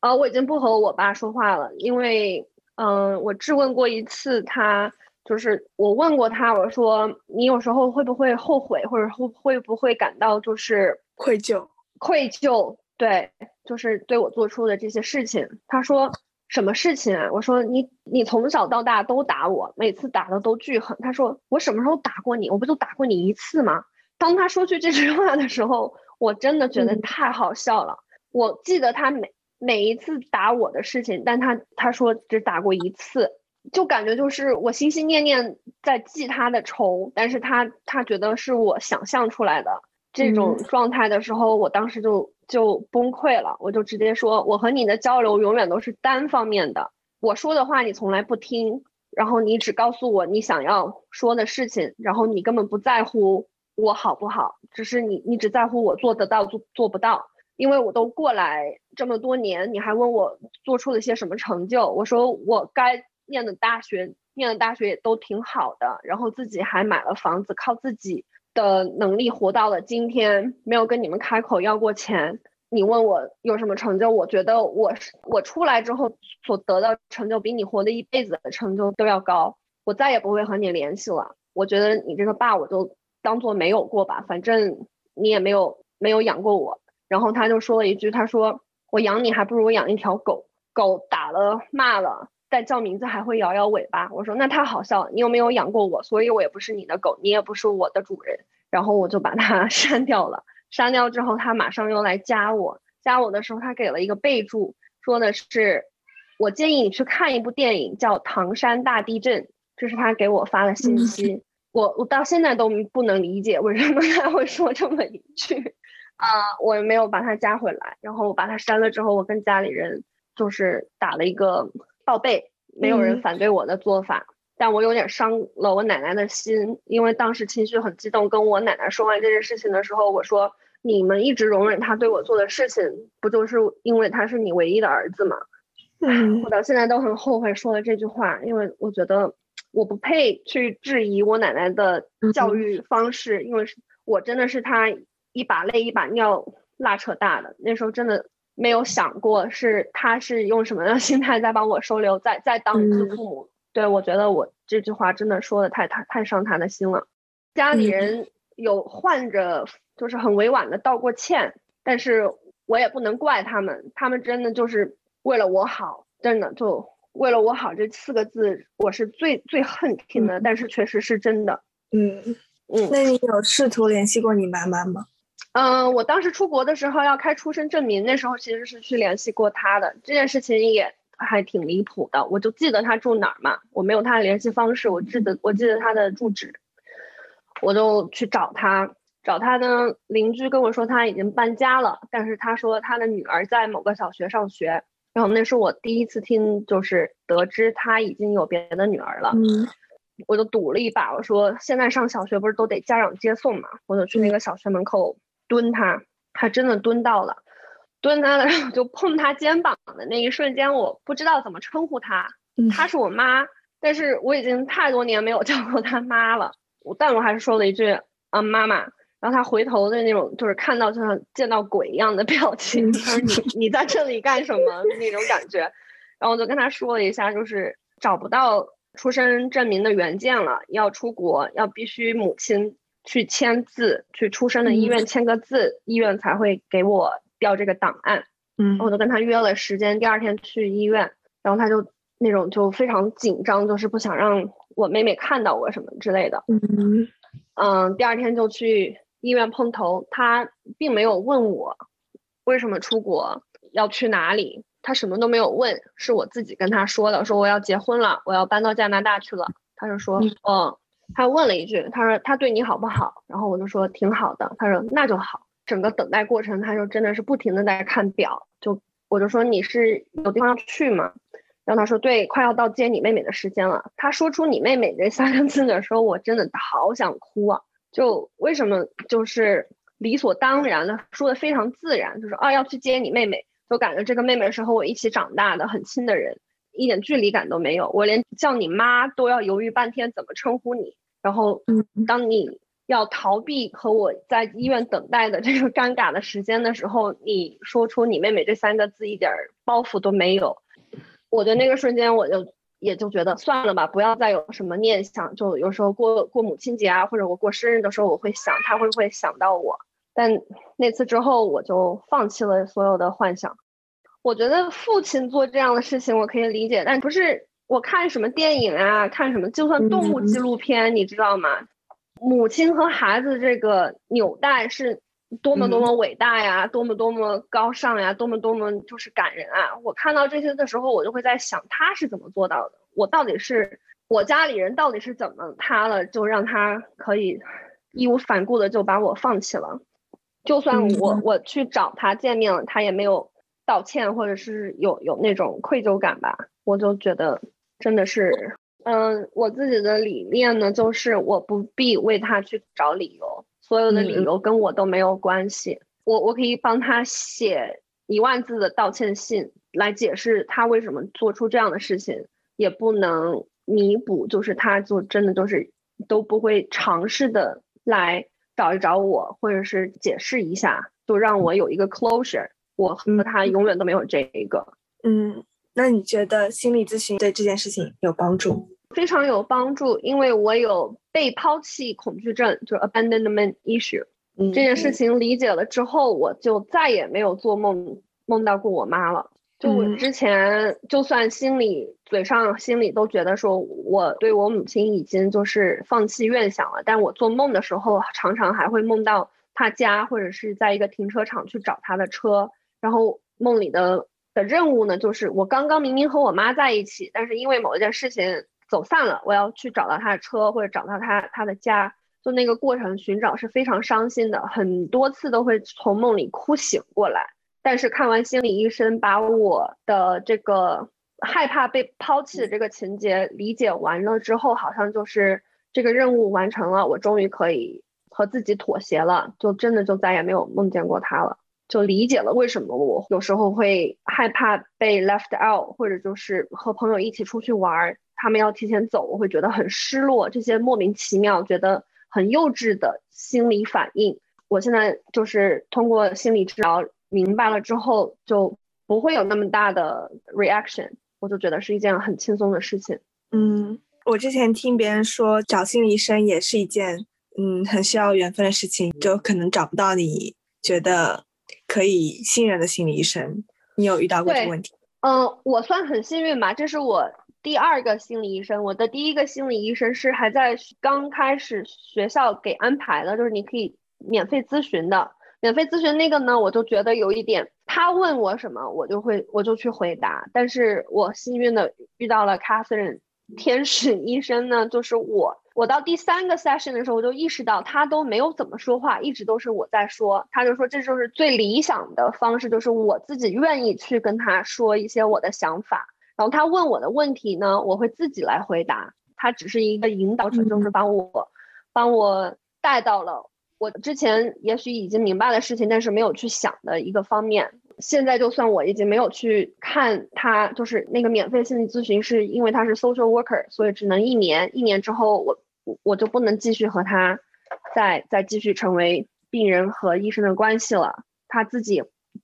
呃，我已经不和我爸说话了，因为嗯，我质问过一次他。就是我问过他，我说你有时候会不会后悔，或者会会不会感到就是愧疚？愧疚，对，就是对我做出的这些事情。他说什么事情啊？我说你你从小到大都打我，每次打的都巨狠。他说我什么时候打过你？我不就打过你一次吗？当他说出这句话的时候，我真的觉得太好笑了。我记得他每每一次打我的事情，但他他说只打过一次。就感觉就是我心心念念在记他的仇，但是他他觉得是我想象出来的这种状态的时候，我当时就就崩溃了，我就直接说，我和你的交流永远都是单方面的，我说的话你从来不听，然后你只告诉我你想要说的事情，然后你根本不在乎我好不好，只是你你只在乎我做得到做做不到，因为我都过来这么多年，你还问我做出了些什么成就，我说我该。念的大学，念的大学也都挺好的，然后自己还买了房子，靠自己的能力活到了今天，没有跟你们开口要过钱。你问我有什么成就，我觉得我我出来之后所得到成就，比你活的一辈子的成就都要高。我再也不会和你联系了。我觉得你这个爸，我就当做没有过吧，反正你也没有没有养过我。然后他就说了一句，他说我养你还不如我养一条狗，狗打了骂了。但叫名字还会摇摇尾巴，我说那太好笑了。你有没有养过我？所以我也不是你的狗，你也不是我的主人。然后我就把它 [laughs] 删掉了。删掉之后，他马上又来加我。加我的时候，他给了一个备注，说的是我建议你去看一部电影，叫《唐山大地震》。这是他给我发的信息。我我到现在都不能理解为什么他会说这么一句啊！我也没有把他加回来。然后我把他删了之后，我跟家里人就是打了一个。报备，没有人反对我的做法，但我有点伤了我奶奶的心，因为当时情绪很激动，跟我奶奶说完这件事情的时候，我说：“你们一直容忍他对我做的事情，不就是因为他是你唯一的儿子吗？”我到现在都很后悔说了这句话，因为我觉得我不配去质疑我奶奶的教育方式，因为我真的是她一把泪一把尿拉扯大的，那时候真的。没有想过是他是用什么样的 [laughs] 心态在帮我收留，在在当一次父母。对我觉得我这句话真的说的太太太伤他的心了。家里人有换着就是很委婉的道过歉，但是我也不能怪他们，他们真的就是为了我好，真的就为了我好这四个字，我是最最恨听的，但是确实是真的。嗯嗯，那你有试图联系过你妈妈吗？嗯，我当时出国的时候要开出生证明，那时候其实是去联系过他的。这件事情也还挺离谱的，我就记得他住哪儿嘛，我没有他的联系方式，我记得我记得他的住址，我就去找他。找他呢，邻居跟我说他已经搬家了，但是他说他的女儿在某个小学上学。然后那是我第一次听，就是得知他已经有别的女儿了。嗯，我就赌了一把，我说现在上小学不是都得家长接送嘛，我就去那个小学门口。蹲他，他真的蹲到了，蹲他的时候就碰他肩膀的那一瞬间，我不知道怎么称呼他，他是我妈，但是我已经太多年没有 [laughs] 叫过他妈了，我但我还是说了一句啊妈妈，然后他回头的那种就是看到就像见到鬼一样的表情，他说你你在这里干什么？[laughs] 那种感觉，然后我就跟他说了一下，就是找不到出生证明的原件了，要出国，要必须母亲去签字，去出生的医院签个字，医院才会给我调这个档案。嗯，我就跟他约了时间，第二天去医院，然后他就那种就非常紧张，就是不想让我妹妹看到我什么之类的。嗯嗯，第二天就去医院碰头，他并没有问我为什么出国，要去哪里。他什么都没有问，是我自己跟他说的，说我要结婚了，我要搬到加拿大去了。他就说，嗯，他问了一句，他说他对你好不好？然后我就说挺好的。他说那就好。整个等待过程，他就真的是不停的在看表，就我就说你是有地方要去吗？然后他说对，快要到接你妹妹的时间了。他说出你妹妹这三个字的时候，我真的好想哭啊！就为什么就是理所当然的说的非常自然，就是啊要去接你妹妹。就感觉这个妹妹是和我一起长大的，很亲的人，一点距离感都没有。我连叫你妈都要犹豫半天怎么称呼你。然后，当你要逃避和我在医院等待的这个尴尬的时间的时候，你说出你妹妹这三个字一点包袱都没有。我的那个瞬间，我就也就觉得算了吧，不要再有什么念想。就有时候过过母亲节啊，或者我过生日的时候，我会想她会不会想到我。但那次之后，我就放弃了所有的幻想。我觉得父亲做这样的事情，我可以理解，但不是我看什么电影啊，看什么，就算动物纪录片，你知道吗？母亲和孩子这个纽带是多么多么伟大呀，多么多么高尚呀，多么多么就是感人啊！我看到这些的时候，我就会在想，他是怎么做到的？我到底是我家里人到底是怎么他了，就让他可以义无反顾的就把我放弃了？就算我我去找他见面了，他也没有道歉，或者是有有那种愧疚感吧？我就觉得真的是，嗯，我自己的理念呢，就是我不必为他去找理由，所有的理由跟我都没有关系。我我可以帮他写一万字的道歉信来解释他为什么做出这样的事情，也不能弥补，就是他就真的就是都不会尝试的来。找一找我，或者是解释一下，就让我有一个 closure。我和他永远都没有这一个。嗯，那你觉得心理咨询对这件事情有帮助？非常有帮助，因为我有被抛弃恐惧症，就是 abandonment issue。嗯这件事情理解了之后，我就再也没有做梦梦到过我妈了。就我之前，就算心里嘴上心里都觉得说我对我母亲已经就是放弃愿想了，但我做梦的时候常常还会梦到她家或者是在一个停车场去找她的车，然后梦里的的任务呢，就是我刚刚明明和我妈在一起，但是因为某一件事情走散了，我要去找到她的车或者找到她她的家，就那个过程寻找是非常伤心的，很多次都会从梦里哭醒过来。但是看完心理医生，把我的这个害怕被抛弃的这个情节理解完了之后，好像就是这个任务完成了，我终于可以和自己妥协了，就真的就再也没有梦见过他了，就理解了为什么我有时候会害怕被 left out，或者就是和朋友一起出去玩，他们要提前走，我会觉得很失落，这些莫名其妙觉得很幼稚的心理反应，我现在就是通过心理治疗。明白了之后就不会有那么大的 reaction，我就觉得是一件很轻松的事情。嗯，我之前听别人说找心理医生也是一件嗯很需要缘分的事情，就可能找不到你觉得可以信任的心理医生。你有遇到过这个问题？嗯，我算很幸运吧，这是我第二个心理医生。我的第一个心理医生是还在刚开始学校给安排的，就是你可以免费咨询的。免费咨询那个呢，我就觉得有一点，他问我什么，我就会我就去回答。但是我幸运的遇到了 Catherine 天使医生呢，就是我，我到第三个 session 的时候，我就意识到他都没有怎么说话，一直都是我在说。他就说这就是最理想的方式，就是我自己愿意去跟他说一些我的想法，然后他问我的问题呢，我会自己来回答。他只是一个引导者，就是帮我帮我带到了。我之前也许已经明白的事情，但是没有去想的一个方面。现在就算我已经没有去看他，就是那个免费心理咨询，是因为他是 social worker，所以只能一年。一年之后，我我就不能继续和他再再继续成为病人和医生的关系了。他自己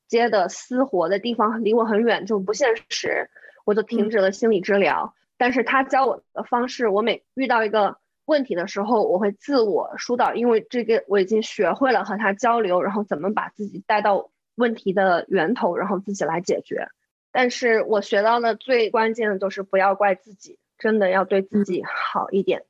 接的私活的地方离我很远，就不现实。我就停止了心理治疗。但是他教我的方式，我每遇到一个问题的时候，我会自我疏导，因为这个我已经学会了和他交流，然后怎么把自己带到问题的源头，然后自己来解决。但是我学到的最关键的就是不要怪自己，真的要对自己好一点。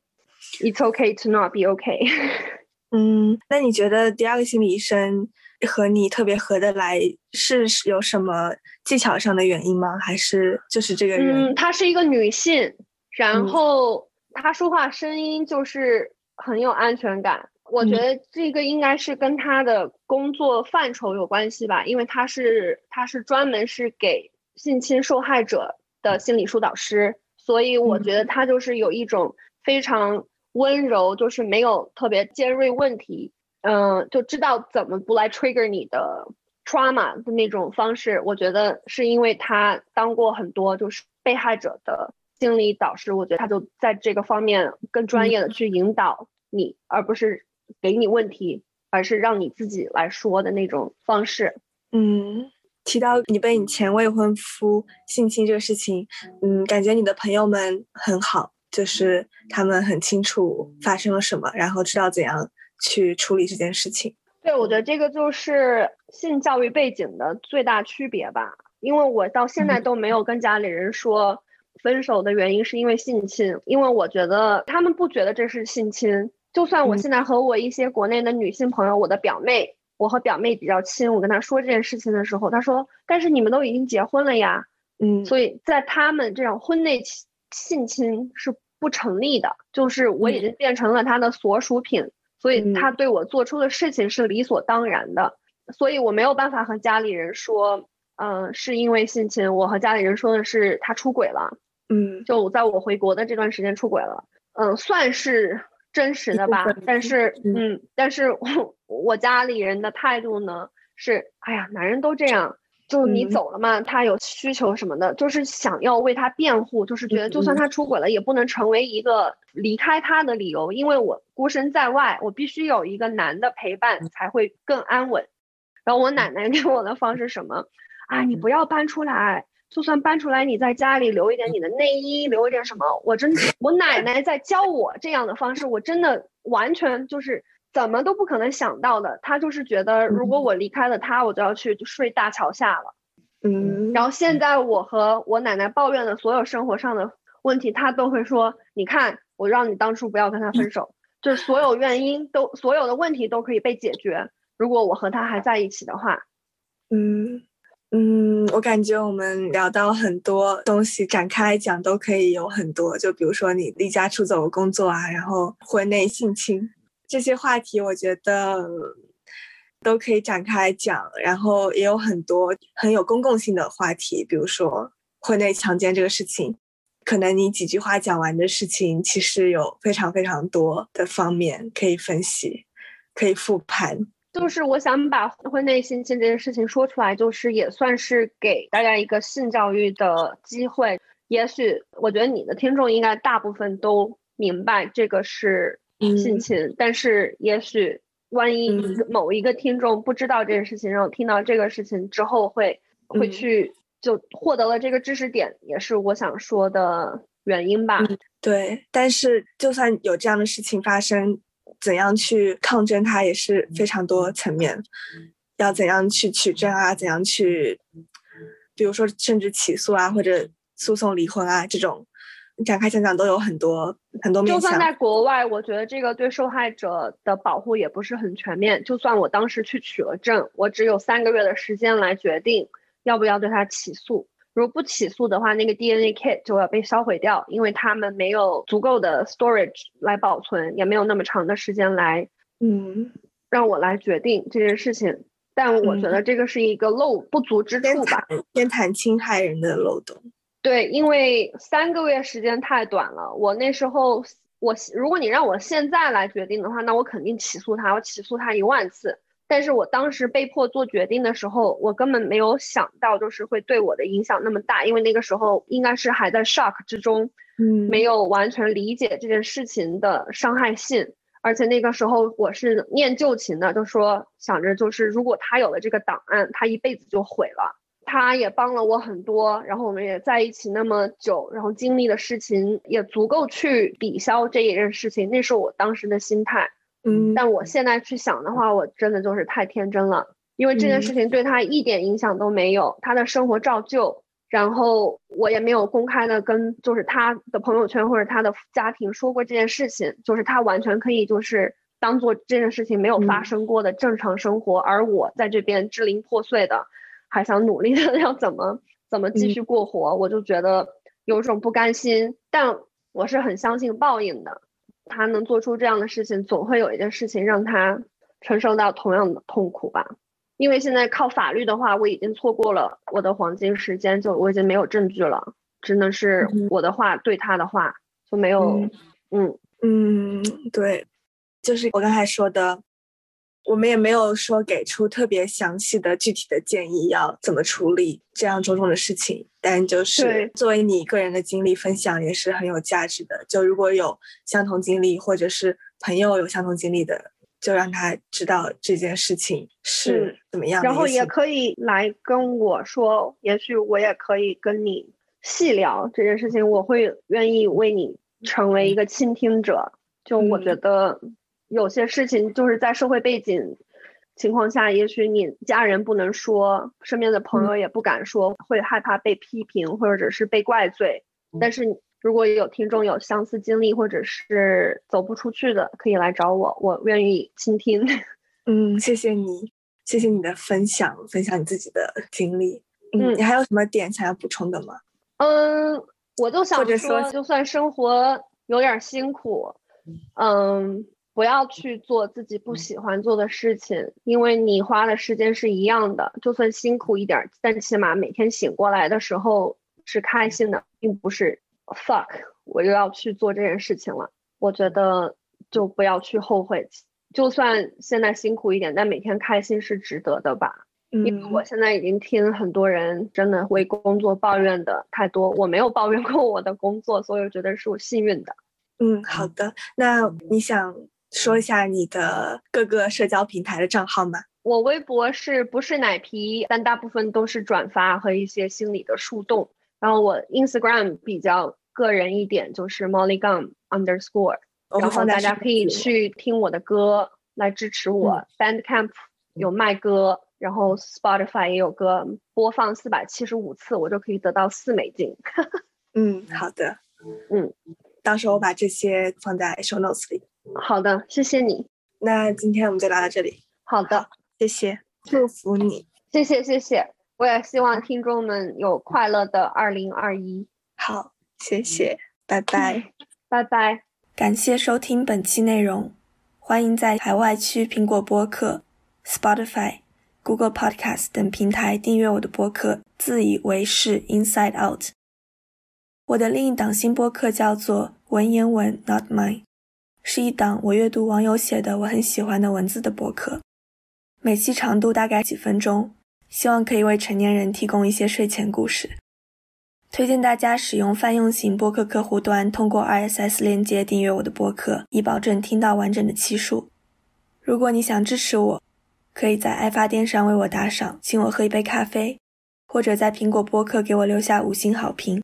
It's okay to not be okay。[laughs] 嗯，那你觉得第二个心理医生和你特别合得来，是有什么技巧上的原因吗？还是就是这个人？嗯，她是一个女性，然后她说话声音就是很有安全感。我觉得这个应该是跟她的工作范畴有关系吧，因为她是她是专门是给性侵受害者的心理疏导师，所以我觉得她就是有一种非常。温柔就是没有特别尖锐问题，嗯，就知道怎么不来 trigger 你的 trauma 的那种方式。我觉得是因为他当过很多就是被害者的心理导师，我觉得他就在这个方面更专业的去引导你，而不是给你问题，而是让你自己来说的那种方式。嗯，提到你被你前未婚夫性侵这个事情，嗯，感觉你的朋友们很好。就是他们很清楚发生了什么，然后知道怎样去处理这件事情。对，我觉得这个就是性教育背景的最大区别吧。因为我到现在都没有跟家里人说分手的原因是因为性侵，因为我觉得他们不觉得这是性侵。就算我现在和我一些国内的女性朋友，我的表妹，我和表妹比较亲，我跟她说这件事情的时候，她说：“但是你们都已经结婚了呀。”嗯，所以在他们这种婚内性侵是。不成立的，就是我已经变成了他的所属品，所以他对我做出的事情是理所当然的，所以我没有办法和家里人说，嗯，是因为性侵。我和家里人说的是他出轨了，嗯，就在我回国的这段时间出轨了，嗯，算是真实的吧。但是，嗯，但是我我家里人的态度呢是，哎呀，男人都这样。就你走了嘛，他有需求什么的，就是想要为他辩护，就是觉得就算他出轨了，也不能成为一个离开他的理由。因为我孤身在外，我必须有一个男的陪伴才会更安稳。然后我奶奶 [laughs] 给我的方式什么啊？你不要搬出来，就算搬出来，你在家里留一点你的内衣，留一点什么。我真，我奶奶在教我这样的方式，我真的完全就是。怎么都不可能想到的，他就是觉得如果我离开了他，我就要去睡大桥下了。嗯，然后现在我和我奶奶抱怨的所有生活上的问题，他都会说：“你看，我让你当初不要跟他分手，就是所有原因都，所有的问题都可以被解决。如果我和他还在一起的话。”嗯嗯，我感觉我们聊到很多东西，展开来讲都可以有很多，就比如说你离家出走工作啊，然后婚内性侵。这些话题我觉得都可以展开讲，然后也有很多很有公共性的话题，比如说婚内强奸这个事情，可能你几句话讲完的事情，其实有非常非常多的方面可以分析，可以复盘。就是我想把婚内性侵这件事情说出来，就是也算是给大家一个性教育的机会。也许我觉得你的听众应该大部分都明白这个是。性侵，但是也许万一某一个听众不知道这件事情，然后听到这个事情之后，会会去就获得了这个知识点，也是我想说的原因吧。对，但是就算有这样的事情发生，怎样去抗争它也是非常多层面，要怎样去取证啊，怎样去，比如说甚至起诉啊，或者诉讼离婚啊这种。展开讲讲都有很多很多面向。就算在国外，我觉得这个对受害者的保护也不是很全面。就算我当时去取了证，我只有三个月的时间来决定要不要对他起诉。如果不起诉的话，那个 DNA kit 就要被销毁掉，因为他们没有足够的 storage 来保存，也没有那么长的时间来，嗯，让我来决定这件事情。但我觉得这个是一个漏不足之处吧，先谈侵害人的漏洞。对，因为三个月时间太短了。我那时候，我如果你让我现在来决定的话，那我肯定起诉他，我起诉他一万次。但是我当时被迫做决定的时候，我根本没有想到，就是会对我的影响那么大。因为那个时候应该是还在 shock 之中，嗯，没有完全理解这件事情的伤害性。而且那个时候我是念旧情的，就说想着就是如果他有了这个档案，他一辈子就毁了。他也帮了我很多，然后我们也在一起那么久，然后经历的事情也足够去抵消这一件事情，那是我当时的心态。嗯，但我现在去想的话，我真的就是太天真了，因为这件事情对他一点影响都没有，他的生活照旧，然后我也没有公开的跟就是他的朋友圈或者他的家庭说过这件事情，就是他完全可以就是当做这件事情没有发生过的正常生活，而我在这边支离破碎的。还想努力的 [laughs] 要怎么怎么继续过活，我就觉得有种不甘心。但我是很相信报应的，他能做出这样的事情，总会有一件事情让他承受到同样的痛苦吧。因为现在靠法律的话，我已经错过了我的黄金时间，就我已经没有证据了，只能是我的话对他的话就没有。嗯嗯，对，就是我刚才说的。我们也没有说给出特别详细的具体的建议，要怎么处理这样种种的事情。但就是作为你个人的经历分享，也是很有价值的。就如果有相同经历，或者是朋友有相同经历的，就让他知道这件事情是怎么样。然后也可以来跟我说，也许我也可以跟你细聊这件事情。我会愿意为你成为一个倾听者。就我觉得。有些事情就是在社会背景情况下，也许你家人不能说，身边的朋友也不敢说，会害怕被批评或者是被怪罪。但是如果有听众有相似经历或者是走不出去的，可以来找我，我愿意倾听。[laughs] 嗯，谢谢你，谢谢你的分享，分享你自己的经历。嗯，你还有什么点想要补充的吗？嗯，我就想说，就算生活有点辛苦，嗯。不要去做自己不喜欢做的事情，因为你花的时间是一样的，就算辛苦一点，但起码每天醒过来的时候是开心的，并不是 fuck 我又要去做这件事情了。我觉得就不要去后悔，就算现在辛苦一点，但每天开心是值得的吧。因为我现在已经听很多人真的为工作抱怨的太多，我没有抱怨过我的工作，所以我觉得是我幸运的。嗯，好的，那你想？说一下你的各个社交平台的账号吗？我微博是不是奶皮，但大部分都是转发和一些心理的树洞。然后我 Instagram 比较个人一点，就是 Molly Gum Underscore。然后大家可以去听我的歌来支持我。Bandcamp 有卖歌，然后 Spotify 也有歌，播放四百七十五次，我就可以得到四美金。[laughs] 嗯，好的。嗯，到时候我把这些放在 Show Notes 里。好的，谢谢你。那今天我们就聊到这里。好的，谢谢，祝福你。谢谢，谢谢。我也希望听众们有快乐的二零二一。好，谢谢，拜拜，拜拜。感谢收听本期内容，欢迎在海外区苹果播客、Spotify、Google Podcast 等平台订阅我的播客，自以为是 Inside Out。我的另一档新播客叫做文言文 Not Mine。是一档我阅读网友写的我很喜欢的文字的博客，每期长度大概几分钟，希望可以为成年人提供一些睡前故事。推荐大家使用泛用型播客客户端，通过 RSS 链接订阅我的播客，以保证听到完整的期数。如果你想支持我，可以在爱发电上为我打赏，请我喝一杯咖啡，或者在苹果播客给我留下五星好评。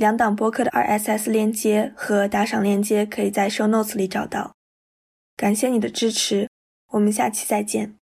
两档播客的 RSS 链接和打赏链接可以在 Show Notes 里找到。感谢你的支持，我们下期再见。